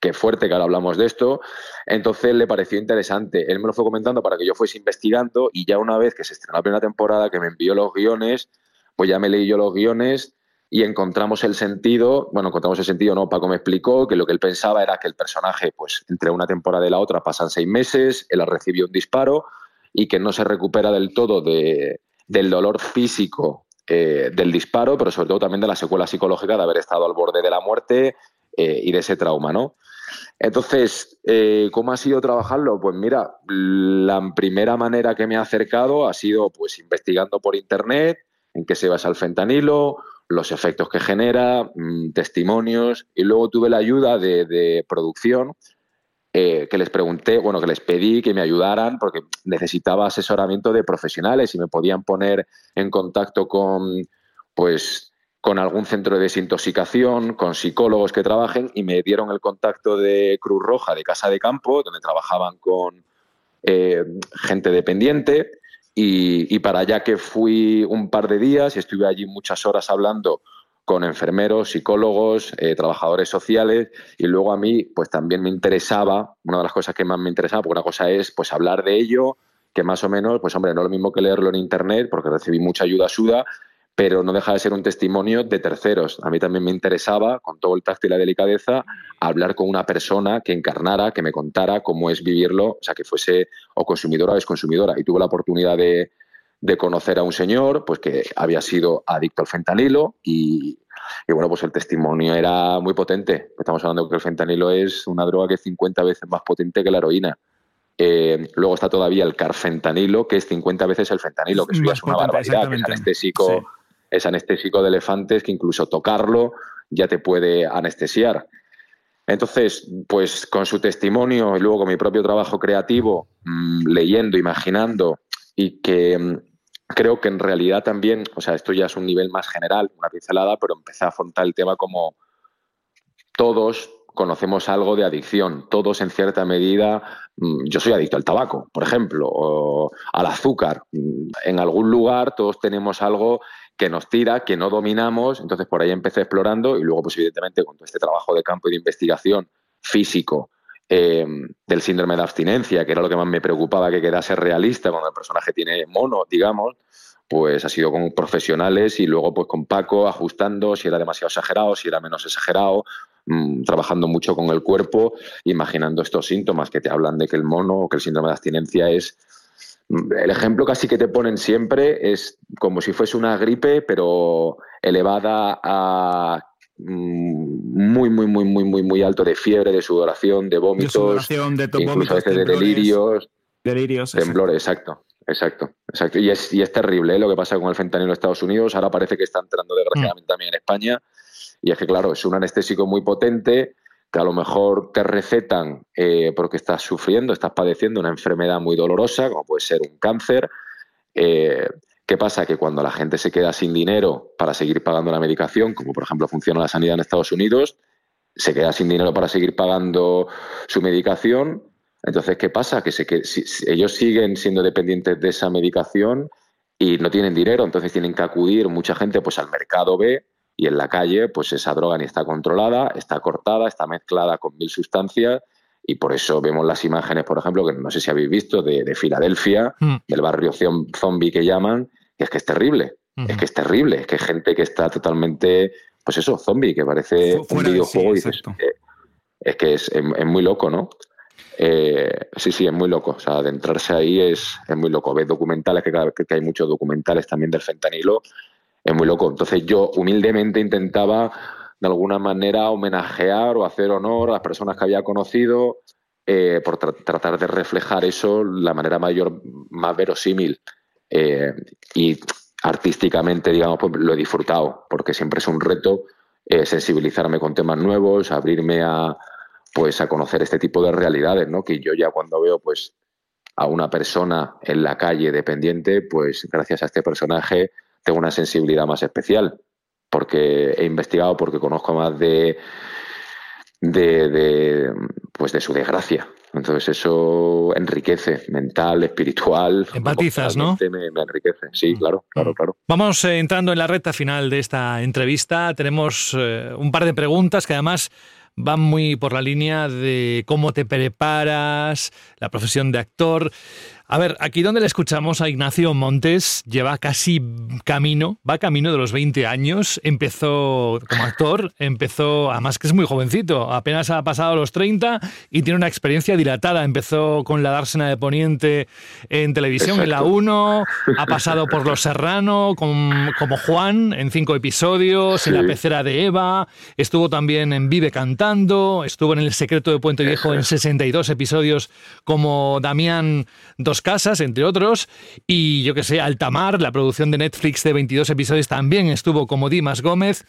que fuerte, que ahora hablamos de esto. Entonces le pareció interesante. Él me lo fue comentando para que yo fuese investigando y ya una vez que se estrenó la primera temporada, que me envió los guiones, pues ya me leí yo los guiones y encontramos el sentido, bueno, encontramos el sentido, no, Paco me explicó que lo que él pensaba era que el personaje, pues entre una temporada y la otra pasan seis meses, él recibió un disparo y que no se recupera del todo de, del dolor físico eh, del disparo, pero sobre todo también de la secuela psicológica de haber estado al borde de la muerte eh, y de ese trauma, ¿no? Entonces, eh, ¿cómo ha sido trabajarlo? Pues mira, la primera manera que me ha acercado ha sido pues investigando por internet en qué se basa el fentanilo, los efectos que genera, mm, testimonios, y luego tuve la ayuda de, producción eh, que les pregunté, bueno, que les pedí que me ayudaran porque necesitaba asesoramiento de profesionales y me podían poner en contacto con, pues, con algún centro de desintoxicación, con psicólogos que trabajen y me dieron el contacto de Cruz Roja de Casa de Campo, donde trabajaban con eh, gente dependiente y, para allá que fui un par de días y estuve allí muchas horas hablando con enfermeros, psicólogos, eh, trabajadores sociales y luego a mí pues también me interesaba, una de las cosas que más me interesaba, porque una cosa es pues hablar de ello que más o menos, pues hombre, no lo mismo que leerlo en internet, porque recibí mucha ayuda suda, pero no deja de ser un testimonio de terceros. A mí también me interesaba, con todo el tacto y la delicadeza, hablar con una persona que encarnara, que me contara cómo es vivirlo, o sea, que fuese o consumidora o desconsumidora. Y tuve la oportunidad de, de conocer a un señor pues que había sido adicto al fentanilo y, y, bueno, pues el testimonio era muy potente. Estamos hablando que el fentanilo es una droga que es 50 veces más potente que la heroína. Eh, luego está todavía el carfentanilo, que es 50 veces el fentanilo, que es una barbaridad, que es anestésico, es anestésico de elefantes, que incluso tocarlo ya te puede anestesiar. Entonces, pues con su testimonio y luego con mi propio trabajo creativo, mmm, leyendo, imaginando, y que mmm, creo que en realidad también, o sea, esto ya es un nivel más general, una pincelada, pero empecé a afrontar el tema como todos conocemos algo de adicción, todos en cierta medida, mm, yo soy adicto al tabaco, por ejemplo, o al azúcar, mm, en algún lugar todos tenemos algo que nos tira, que no dominamos, entonces por ahí empecé explorando y luego pues evidentemente con todo este trabajo de campo y de investigación físico eh, del síndrome de abstinencia, que era lo que más me preocupaba que quedase realista cuando el personaje tiene mono, digamos, pues ha sido con profesionales y luego pues con Paco ajustando si era demasiado exagerado, si era menos exagerado, mmm, trabajando mucho con el cuerpo, imaginando estos síntomas que te hablan de que el mono o que el síndrome de abstinencia es el ejemplo casi que te ponen siempre es como si fuese una gripe, pero elevada a muy, muy, muy, muy, muy, muy alto de fiebre, de sudoración, de vómitos, de sudoración, de incluso vómitos, a veces de delirios. Delirios. Temblores, exacto. Exacto, exacto. Y es, y es terrible ¿eh? lo que pasa con el fentanilo en Estados Unidos. Ahora parece que está entrando desgraciadamente mm. también en España. Y es que, claro, es un anestésico muy potente que a lo mejor te recetan eh, porque estás sufriendo, estás padeciendo una enfermedad muy dolorosa, como puede ser un cáncer. Eh, ¿Qué pasa? Que cuando la gente se queda sin dinero para seguir pagando la medicación, como por ejemplo funciona la sanidad en Estados Unidos, se queda sin dinero para seguir pagando su medicación. Entonces, ¿qué pasa? Que, se, si ellos siguen siendo dependientes de esa medicación y no tienen dinero, entonces tienen que acudir mucha gente pues al mercado B y en la calle pues esa droga ni está controlada, está cortada, está mezclada con mil sustancias y por eso vemos las imágenes, por ejemplo, que no sé si habéis visto, de, de Filadelfia, mm. del barrio zombie que llaman, es que es terrible, es que es terrible, es que hay gente que está totalmente, pues eso, zombie, que parece un videojuego sí, y dices, eh, es que es, es, es, muy loco, ¿no? Eh, sí, sí, es muy loco. O sea, adentrarse ahí es, es muy loco. Ves documentales, que, que hay muchos documentales también del fentanilo, es muy loco. Entonces yo humildemente intentaba de alguna manera homenajear o hacer honor a las personas que había conocido eh, por tra tratar de reflejar eso la manera mayor, más verosímil. Eh, y artísticamente, digamos, pues lo he disfrutado, porque siempre es un reto eh, sensibilizarme con temas nuevos, abrirme a pues a conocer este tipo de realidades, ¿no? Que yo ya cuando veo pues a una persona en la calle dependiente, pues gracias a este personaje tengo una sensibilidad más especial, porque he investigado, porque conozco más de de, de pues de su desgracia, entonces eso enriquece, mental, espiritual. Empatizas, ¿no? Me, me, enriquece, sí, claro, claro, claro. Vamos eh, entrando en la recta final de esta entrevista. Tenemos eh, un par de preguntas que además van muy por la línea de cómo te preparas, la profesión de actor. A ver, aquí donde le escuchamos a Ignacio Montes, lleva casi camino, va camino de los 20 años, empezó como actor, empezó, además que es muy jovencito, apenas ha pasado los 30 y tiene una experiencia dilatada, empezó con la Dársena de Poniente en televisión, Exacto. en la 1, ha pasado por Los Serrano con, como Juan en cinco episodios, sí. en La Pecera de Eva, estuvo también en Vive Cantando, estuvo en El Secreto de Puente Viejo en 62 episodios como Damián Dos Casas, entre otros, y yo que sé, Altamar, la producción de Netflix de 22 episodios, también estuvo como Dimas Gómez.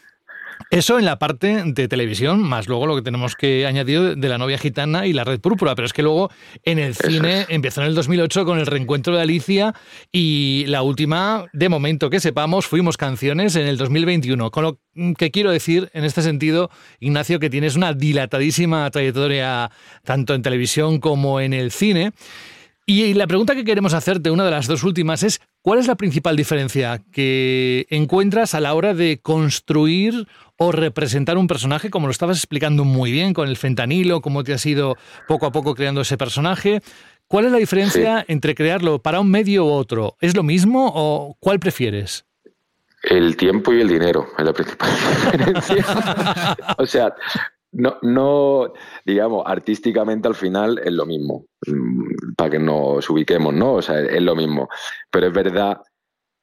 Eso en la parte de televisión, más luego lo que tenemos que añadir de la novia gitana y la red púrpura, pero es que luego en el cine empezó en el 2008 con el reencuentro de Alicia y la última, de momento que sepamos, fuimos canciones en el 2021. Con lo que quiero decir en este sentido, Ignacio, que tienes una dilatadísima trayectoria tanto en televisión como en el cine. Y la pregunta que queremos hacerte, una de las dos últimas, es ¿cuál es la principal diferencia que encuentras a la hora de construir o representar un personaje, como lo estabas explicando muy bien con el fentanilo, cómo te has ido poco a poco creando ese personaje? ¿Cuál es la diferencia entre crearlo para un medio u otro? ¿Es lo mismo o cuál prefieres? El tiempo y el dinero es la principal diferencia. o sea, no, no, digamos, artísticamente al final es lo mismo, mm, para que nos ubiquemos, ¿no? O sea, es lo mismo. Pero es verdad,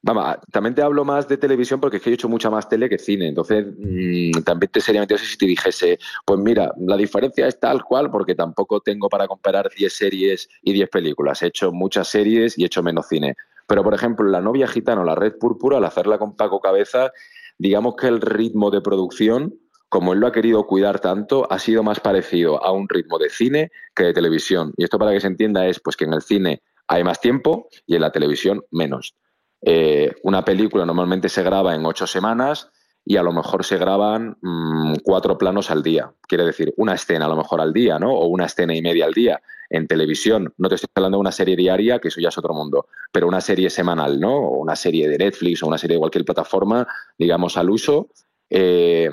vamos, también te hablo más de televisión porque es que he hecho mucha más tele que cine. Entonces, mm, también te seriamente, no sé si te dijese, pues mira, la diferencia es tal cual porque tampoco tengo para comparar 10 series y 10 películas. He hecho muchas series y he hecho menos cine. Pero, por ejemplo, La novia gitana o La red púrpura, al hacerla con Paco Cabeza, digamos que el ritmo de producción, como él lo ha querido cuidar tanto, ha sido más parecido a un ritmo de cine que de televisión. Y esto para que se entienda es pues que en el cine hay más tiempo y en la televisión menos. Eh, una película normalmente se graba en ocho semanas y a lo mejor se graban mm, cuatro planos al día. Quiere decir, una escena a lo mejor al día, ¿no? O una escena y media al día. En televisión, no te estoy hablando de una serie diaria, que eso ya es otro mundo, pero una serie semanal, ¿no? O una serie de Netflix o una serie de cualquier plataforma, digamos, al uso, eh,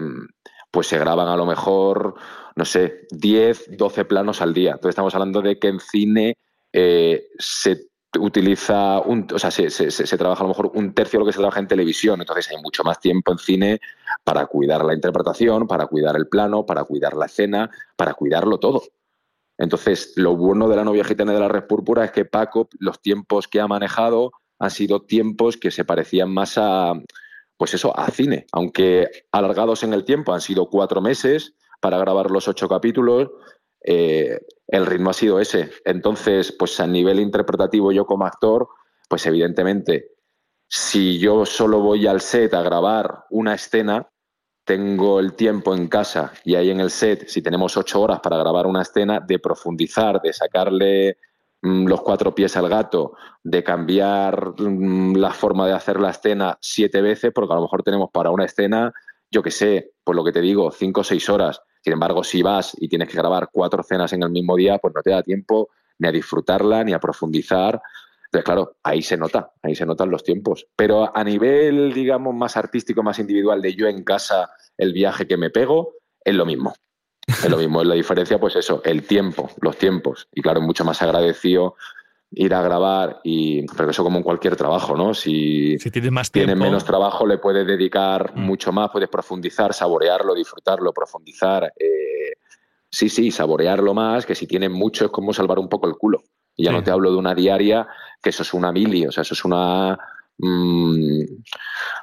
pues se graban a lo mejor, no sé, 10, 12 planos al día. Entonces estamos hablando de que en cine eh, se utiliza un, o sea, se, se, trabaja a lo mejor un tercio de lo que se trabaja en televisión, entonces hay mucho más tiempo en cine para cuidar la interpretación, para cuidar el plano, para cuidar la escena, para cuidarlo todo. Entonces, lo bueno de la novia gitana de la red púrpura es que Paco, los tiempos que ha manejado han sido tiempos que se parecían más a, pues eso, a cine, aunque alargados en el tiempo, han sido cuatro meses para grabar los ocho capítulos, eh, el ritmo ha sido ese. Entonces, pues a nivel interpretativo yo como actor, pues evidentemente, si yo solo voy al set a grabar una escena, tengo el tiempo en casa y ahí en el set, si tenemos ocho horas para grabar una escena, de profundizar, de sacarle los cuatro pies al gato, de cambiar mm, la forma de hacer la escena siete veces, porque a lo mejor tenemos para una escena, yo que sé, por lo que te digo, cinco o seis horas. Sin embargo, si vas y tienes que grabar cuatro escenas en el mismo día, pues no te da tiempo ni a disfrutarla, ni a profundizar. Entonces, claro, ahí se nota, ahí se notan los tiempos. Pero a nivel, digamos, más artístico, más individual, de yo en casa, el viaje que me pego, es lo mismo. Es lo mismo, es la diferencia, pues eso, el tiempo, los tiempos. Y claro, mucho más agradecido ir a grabar y pero eso como en cualquier trabajo, ¿no? Si, tienes más tiempo, menos trabajo le puedes dedicar mm. mucho más, puedes profundizar, saborearlo, disfrutarlo, profundizar. Eh, sí, sí, saborearlo más, que si tienes mucho es como salvar un poco el culo. Y ya no te hablo de una diaria, que eso es una mili, o sea, eso es una mm,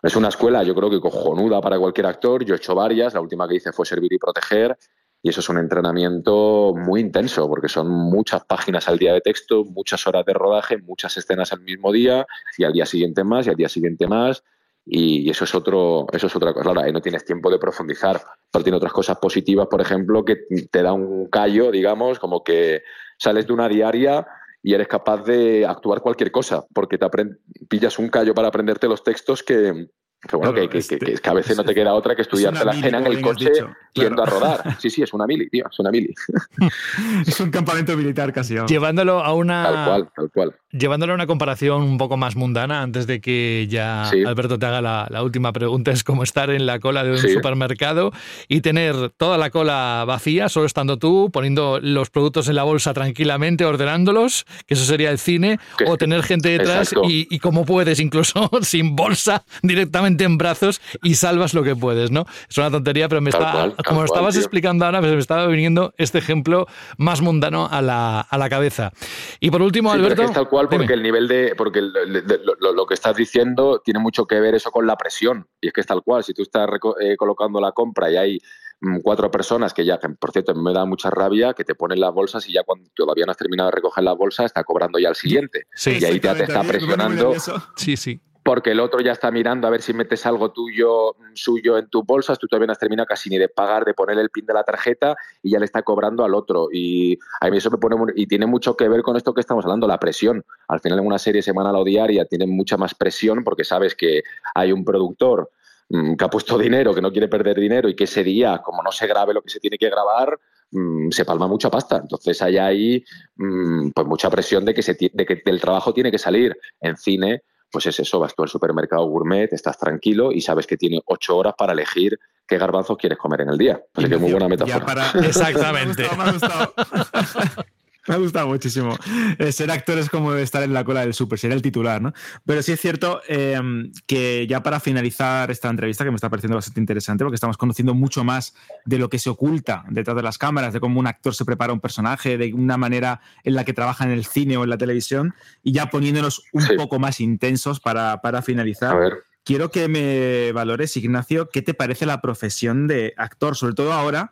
es una escuela, yo creo que cojonuda para cualquier actor. Yo he hecho varias, la última que hice fue Servir y Proteger, y eso es un entrenamiento muy intenso, porque son muchas páginas al día de texto, muchas horas de rodaje, muchas escenas al mismo día, y al día siguiente más, y al día siguiente más. Y eso es otro, eso es otra cosa. Ahora, ahí no tienes tiempo de profundizar, pero tiene otras cosas positivas, por ejemplo, que te da un callo, digamos, como que sales de una diaria y eres capaz de actuar cualquier cosa, porque te pillas un callo para aprenderte los textos que, que bueno, que, este, que, a veces no te queda otra que estudiarte la cena en el coche yendo a rodar. Sí, sí, es una mili, tío, es una mili. es un campamento militar casi. Llevándolo a una. Tal cual, tal cual. Llevándolo a una comparación un poco más mundana, antes de que ya Alberto te haga la, última pregunta, es como estar en la cola de un supermercado y tener toda la cola vacía, solo estando tú, poniendo los productos en la bolsa tranquilamente, ordenándolos, que eso sería el cine, o tener gente detrás y, y como puedes, incluso sin bolsa, directamente en brazos y salvas lo que puedes, ¿no? Es una tontería, pero me está, como lo estabas explicando ahora, pues me estaba viniendo este ejemplo más mundano a la, a la cabeza. Y por último, Alberto. es tal cual porque el nivel de. porque lo, que estás diciendo tiene mucho que ver eso con la presión. Y es que es tal cual. Si tú estás eh, colocando la compra y hay mm, cuatro personas que ya, que por cierto me da mucha rabia, que te ponen las bolsas y ya cuando todavía no has terminado de recoger las bolsas está cobrando ya al siguiente. y ahí te, te está presionando. Sí, sí porque el otro ya está mirando a ver si metes algo tuyo, suyo en tus bolsas, tú todavía no has terminado casi ni de pagar, de poner el pin de la tarjeta y ya le está cobrando al otro. Y a mí eso me pone y tiene mucho que ver con esto que estamos hablando, la presión. Al final en una serie semanal o diaria tiene mucha más presión porque sabes que hay un productor mm, que ha puesto dinero, que no quiere perder dinero y que ese día, como no se grabe lo que se tiene que grabar, mm, se palma mucha pasta. Entonces hay ahí mm, pues mucha presión de que, se, de que el trabajo tiene que salir. En cine pues es eso, vas tú al supermercado gourmet, estás tranquilo y sabes que tiene ocho horas para elegir qué garbanzos quieres comer en el día. Así que muy buena metáfora. Exactamente. Me ha gustado muchísimo. Eh, ser actor es como estar en la cola del súper, ser el titular, ¿no? Pero sí es cierto eh, que ya para finalizar esta entrevista, que me está pareciendo bastante interesante, porque estamos conociendo mucho más de lo que se oculta detrás de las cámaras, de cómo un actor se prepara un personaje, de una manera en la que trabaja en el cine o en la televisión, y ya poniéndonos un poco más intensos para, para finalizar. A ver. Quiero que me valores, Ignacio, qué te parece la profesión de actor, sobre todo ahora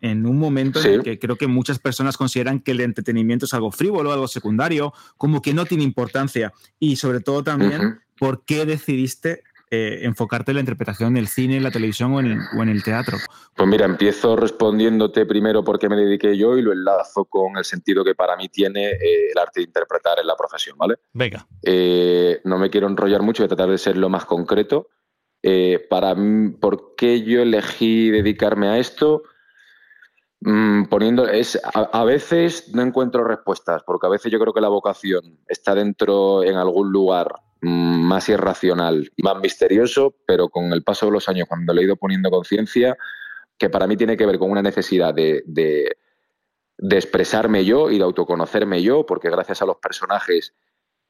en un momento en el que creo que muchas personas consideran que el entretenimiento es algo frívolo, algo secundario, como que no tiene importancia. Y sobre todo también, ¿por qué decidiste eh, enfocarte en la interpretación en el cine, en la televisión o en, el, o en el teatro? Pues mira, empiezo respondiéndote primero por qué me dediqué yo y lo enlazo con el sentido que para mí tiene eh, el arte de interpretar en la profesión, ¿vale? Venga. Eh, no me quiero enrollar mucho, voy a tratar de ser lo más concreto. para mí, ¿por qué yo elegí dedicarme a esto? Mm, poniendo es a, veces no encuentro respuestas porque a veces yo creo que la vocación está dentro en algún lugar mm, más irracional y más misterioso pero con el paso de los años cuando le he ido poniendo conciencia que para mí tiene que ver con una necesidad de, de, de expresarme yo y de autoconocerme yo porque gracias a los personajes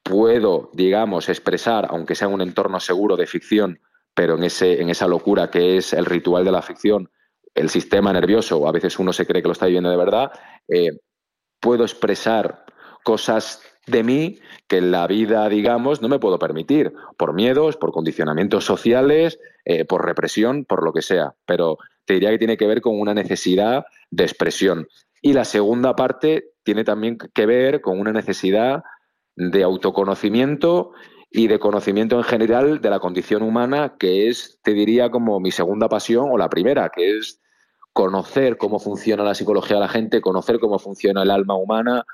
puedo digamos expresar aunque sea en un entorno seguro de ficción pero en ese en esa locura que es el ritual de la ficción el sistema nervioso, o a veces uno se cree que lo está viviendo de verdad, eh, puedo expresar cosas de mí que en la vida, digamos, no me puedo permitir, por miedos, por condicionamientos sociales, eh, por represión, por lo que sea. Pero te diría que tiene que ver con una necesidad de expresión. Y la segunda parte tiene también que ver con una necesidad de autoconocimiento y de conocimiento en general de la condición humana, que es, te diría, como mi segunda pasión o la primera, que es conocer cómo funciona la psicología de la gente, conocer cómo funciona el alma humana,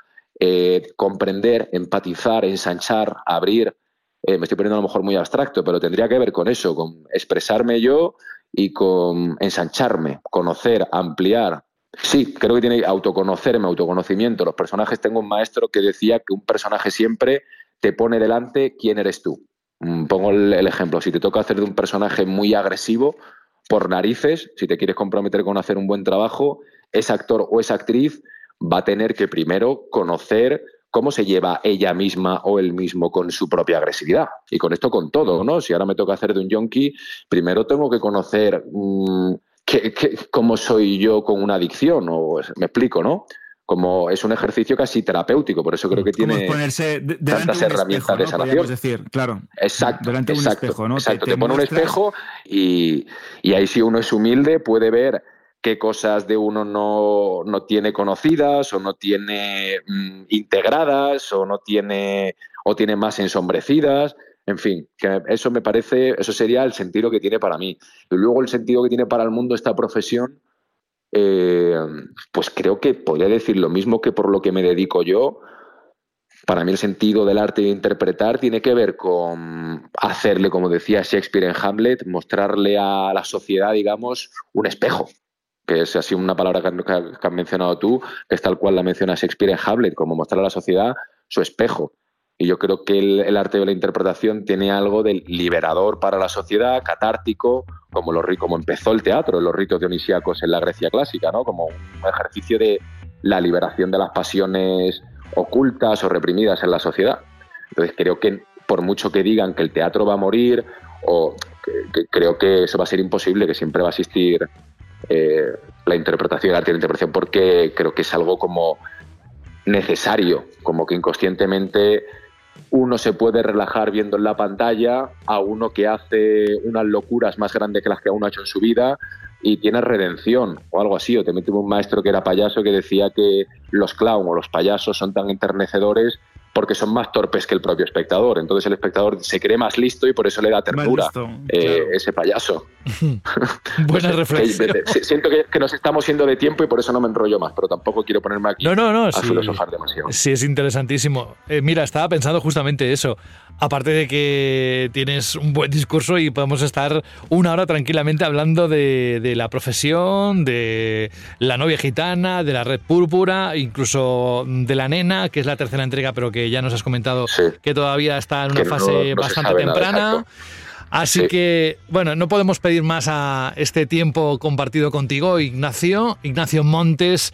eh, comprender, empatizar, ensanchar, abrir. Eh, me estoy poniendo a lo mejor muy abstracto, pero tendría que ver con eso, con expresarme yo y con ensancharme, conocer, ampliar. Sí, creo que tiene autoconocerme, autoconocimiento. Los personajes, tengo un maestro que decía que un personaje siempre te pone delante quién eres tú. Mm, pongo el, ejemplo, si te toca hacer de un personaje muy agresivo, por narices, si te quieres comprometer con hacer un buen trabajo, ese actor o esa actriz va a tener que primero conocer cómo se lleva ella misma o él mismo con su propia agresividad. Y con esto con todo, ¿no? Si ahora me toca hacer de un yonki, primero tengo que conocer mm, cómo soy yo con una adicción, o me explico, ¿no? Como es un ejercicio casi terapéutico, por eso creo que tiene ponerse tantas herramientas de sanación. decir, claro. Exacto. Delante de un espejo, ¿no? Exacto. Te, pone un espejo y, ahí si uno es humilde puede ver qué cosas de uno no, no tiene conocidas o no tiene mm, integradas o no tiene o tiene más ensombrecidas. En fin, que eso me parece, eso sería el sentido que tiene para mí. Y luego el sentido que tiene para el mundo esta profesión, eh, pues creo que podría decir lo mismo que por lo que me dedico yo. Para mí el sentido del arte de interpretar tiene que ver con hacerle, como decía Shakespeare en Hamlet, mostrarle a la sociedad, digamos, un espejo, que es así una palabra que, has mencionado tú, que es tal cual la menciona Shakespeare en Hamlet, como mostrar a la sociedad su espejo. Y yo creo que el, arte de la interpretación tiene algo del liberador para la sociedad, catártico, como, lo, como empezó el teatro los ritos dionisíacos en la Grecia clásica, ¿no? como un ejercicio de la liberación de las pasiones ocultas o reprimidas en la sociedad. Entonces creo que por mucho que digan que el teatro va a morir, o que, creo que eso va a ser imposible, que siempre va a existir eh, la interpretación, el arte de la interpretación, porque creo que es algo como necesario, como que inconscientemente uno se puede relajar viendo en la pantalla a uno que hace unas locuras más grandes que las que uno ha hecho en su vida y tiene redención o algo así. O te tuve un maestro que era payaso que decía que los clowns o los payasos son tan enternecedores porque son más torpes que el propio espectador. Entonces el espectador se cree más listo y por eso le da ternura eh, ese payaso. Buena reflexión. Siento que, nos estamos yendo de tiempo y por eso no me enrollo más, pero tampoco quiero ponerme aquí no, no, no, a sí, filosofar demasiado. Sí, es interesantísimo. Eh, mira, estaba pensando justamente eso. Aparte de que tienes un buen discurso y podemos estar una hora tranquilamente hablando de, de la profesión, de la novia gitana, de la red púrpura, incluso de la nena, que es la tercera entrega, pero que ya nos has comentado que todavía está en una fase bastante temprana. Así que, bueno, no podemos pedir más a este tiempo compartido contigo, Ignacio. Ignacio Montes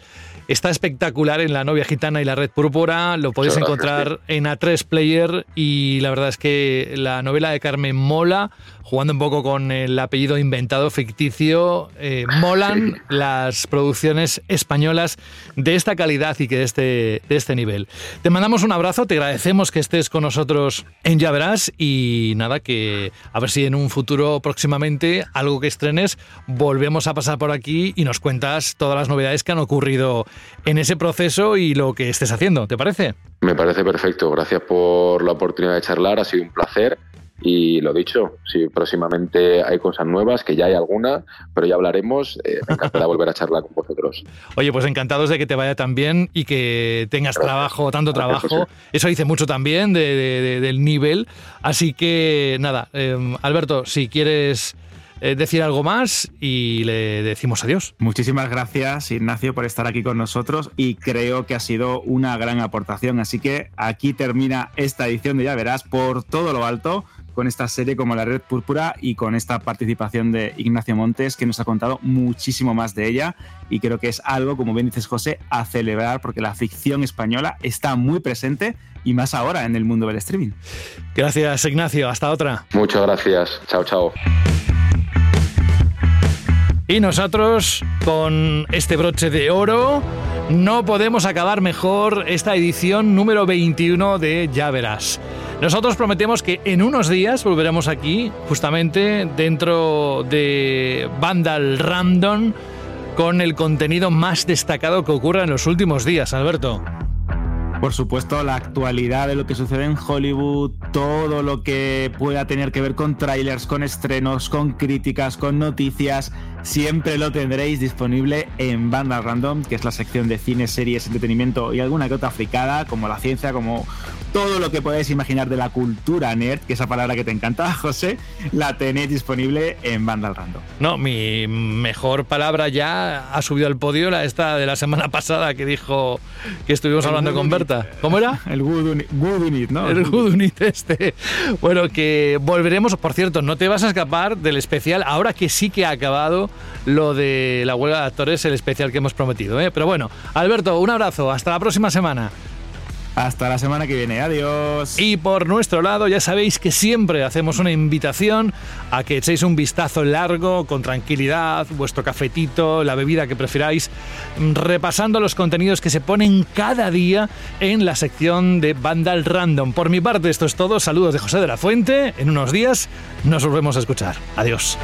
está espectacular en La novia gitana y la red púrpura. Lo podéis Muchas encontrar gracias, en A3 Player y la verdad es que la novela de Carmen mola, jugando un poco con el apellido inventado ficticio, eh, molan las producciones españolas de esta calidad y que de este, de este nivel. Te mandamos un abrazo, te agradecemos que estés con nosotros en Ya Verás y nada, que a ver si en un futuro próximamente, algo que estrenes, volvemos a pasar por aquí y nos cuentas todas las novedades que han ocurrido en ese proceso y lo que estés haciendo, ¿te parece? Me parece perfecto. Gracias por la oportunidad de charlar. Ha sido un placer. Y lo dicho, si próximamente hay cosas nuevas, que ya hay alguna, pero ya hablaremos, eh, me encantará volver a charlar con vosotros. Oye, pues encantados de que te vaya tan bien y que tengas trabajo, tanto Gracias, trabajo. José. Eso dice mucho también de- de- de- del nivel. Así que nada, eh, Alberto, si quieres decir algo más y le decimos adiós. Muchísimas gracias, Ignacio, por estar aquí con nosotros y creo que ha sido una gran aportación. Así que aquí termina esta edición de Ya Verás por todo lo alto con esta serie como La Red Púrpura y con esta participación de Ignacio Montes que nos ha contado muchísimo más de ella y creo que es algo, como bien dices José, a celebrar porque la ficción española está muy presente y más ahora en el mundo del streaming. Gracias, Ignacio. Hasta otra. Muchas gracias. Chao, chao. Y nosotros, con este broche de oro, no podemos acabar mejor esta edición número 21 de Ya Verás. Nosotros prometemos que en unos días volveremos aquí, justamente dentro de Vandal Random, con el contenido más destacado que ocurra en los últimos días, Alberto. Por supuesto, la actualidad de lo que sucede en Hollywood, todo lo que pueda tener que ver con trailers, con estrenos, con críticas, con noticias, siempre lo tendréis disponible en Banda Random, que es la sección de cine, series, entretenimiento y alguna que otra fricada, como la ciencia, como todo lo que podéis imaginar de la cultura nerd, que esa palabra que te encanta, José, la tenéis disponible en Banda Random. No, mi mejor palabra ya ha subido al podio, la esta de la semana pasada que dijo que estuvimos El hablando con. Berta. ¿Cómo era? El Good good unit ¿no? El Good Unit este. Bueno, que volveremos. Por cierto, no te vas a escapar del especial, ahora que sí que ha acabado lo de la huelga de actores, el especial que hemos prometido. ¿eh? Pero bueno, Alberto, un abrazo. Hasta la próxima semana. Hasta la semana que viene. Adiós. Y por nuestro lado, ya sabéis que siempre hacemos una invitación a que echéis un vistazo largo, con tranquilidad, vuestro cafetito, la bebida que prefiráis, repasando los contenidos que se ponen cada día en la sección de Vandal Random. Por mi parte, esto es todo. Saludos de José de la Fuente. En unos días nos volvemos a escuchar. Adiós.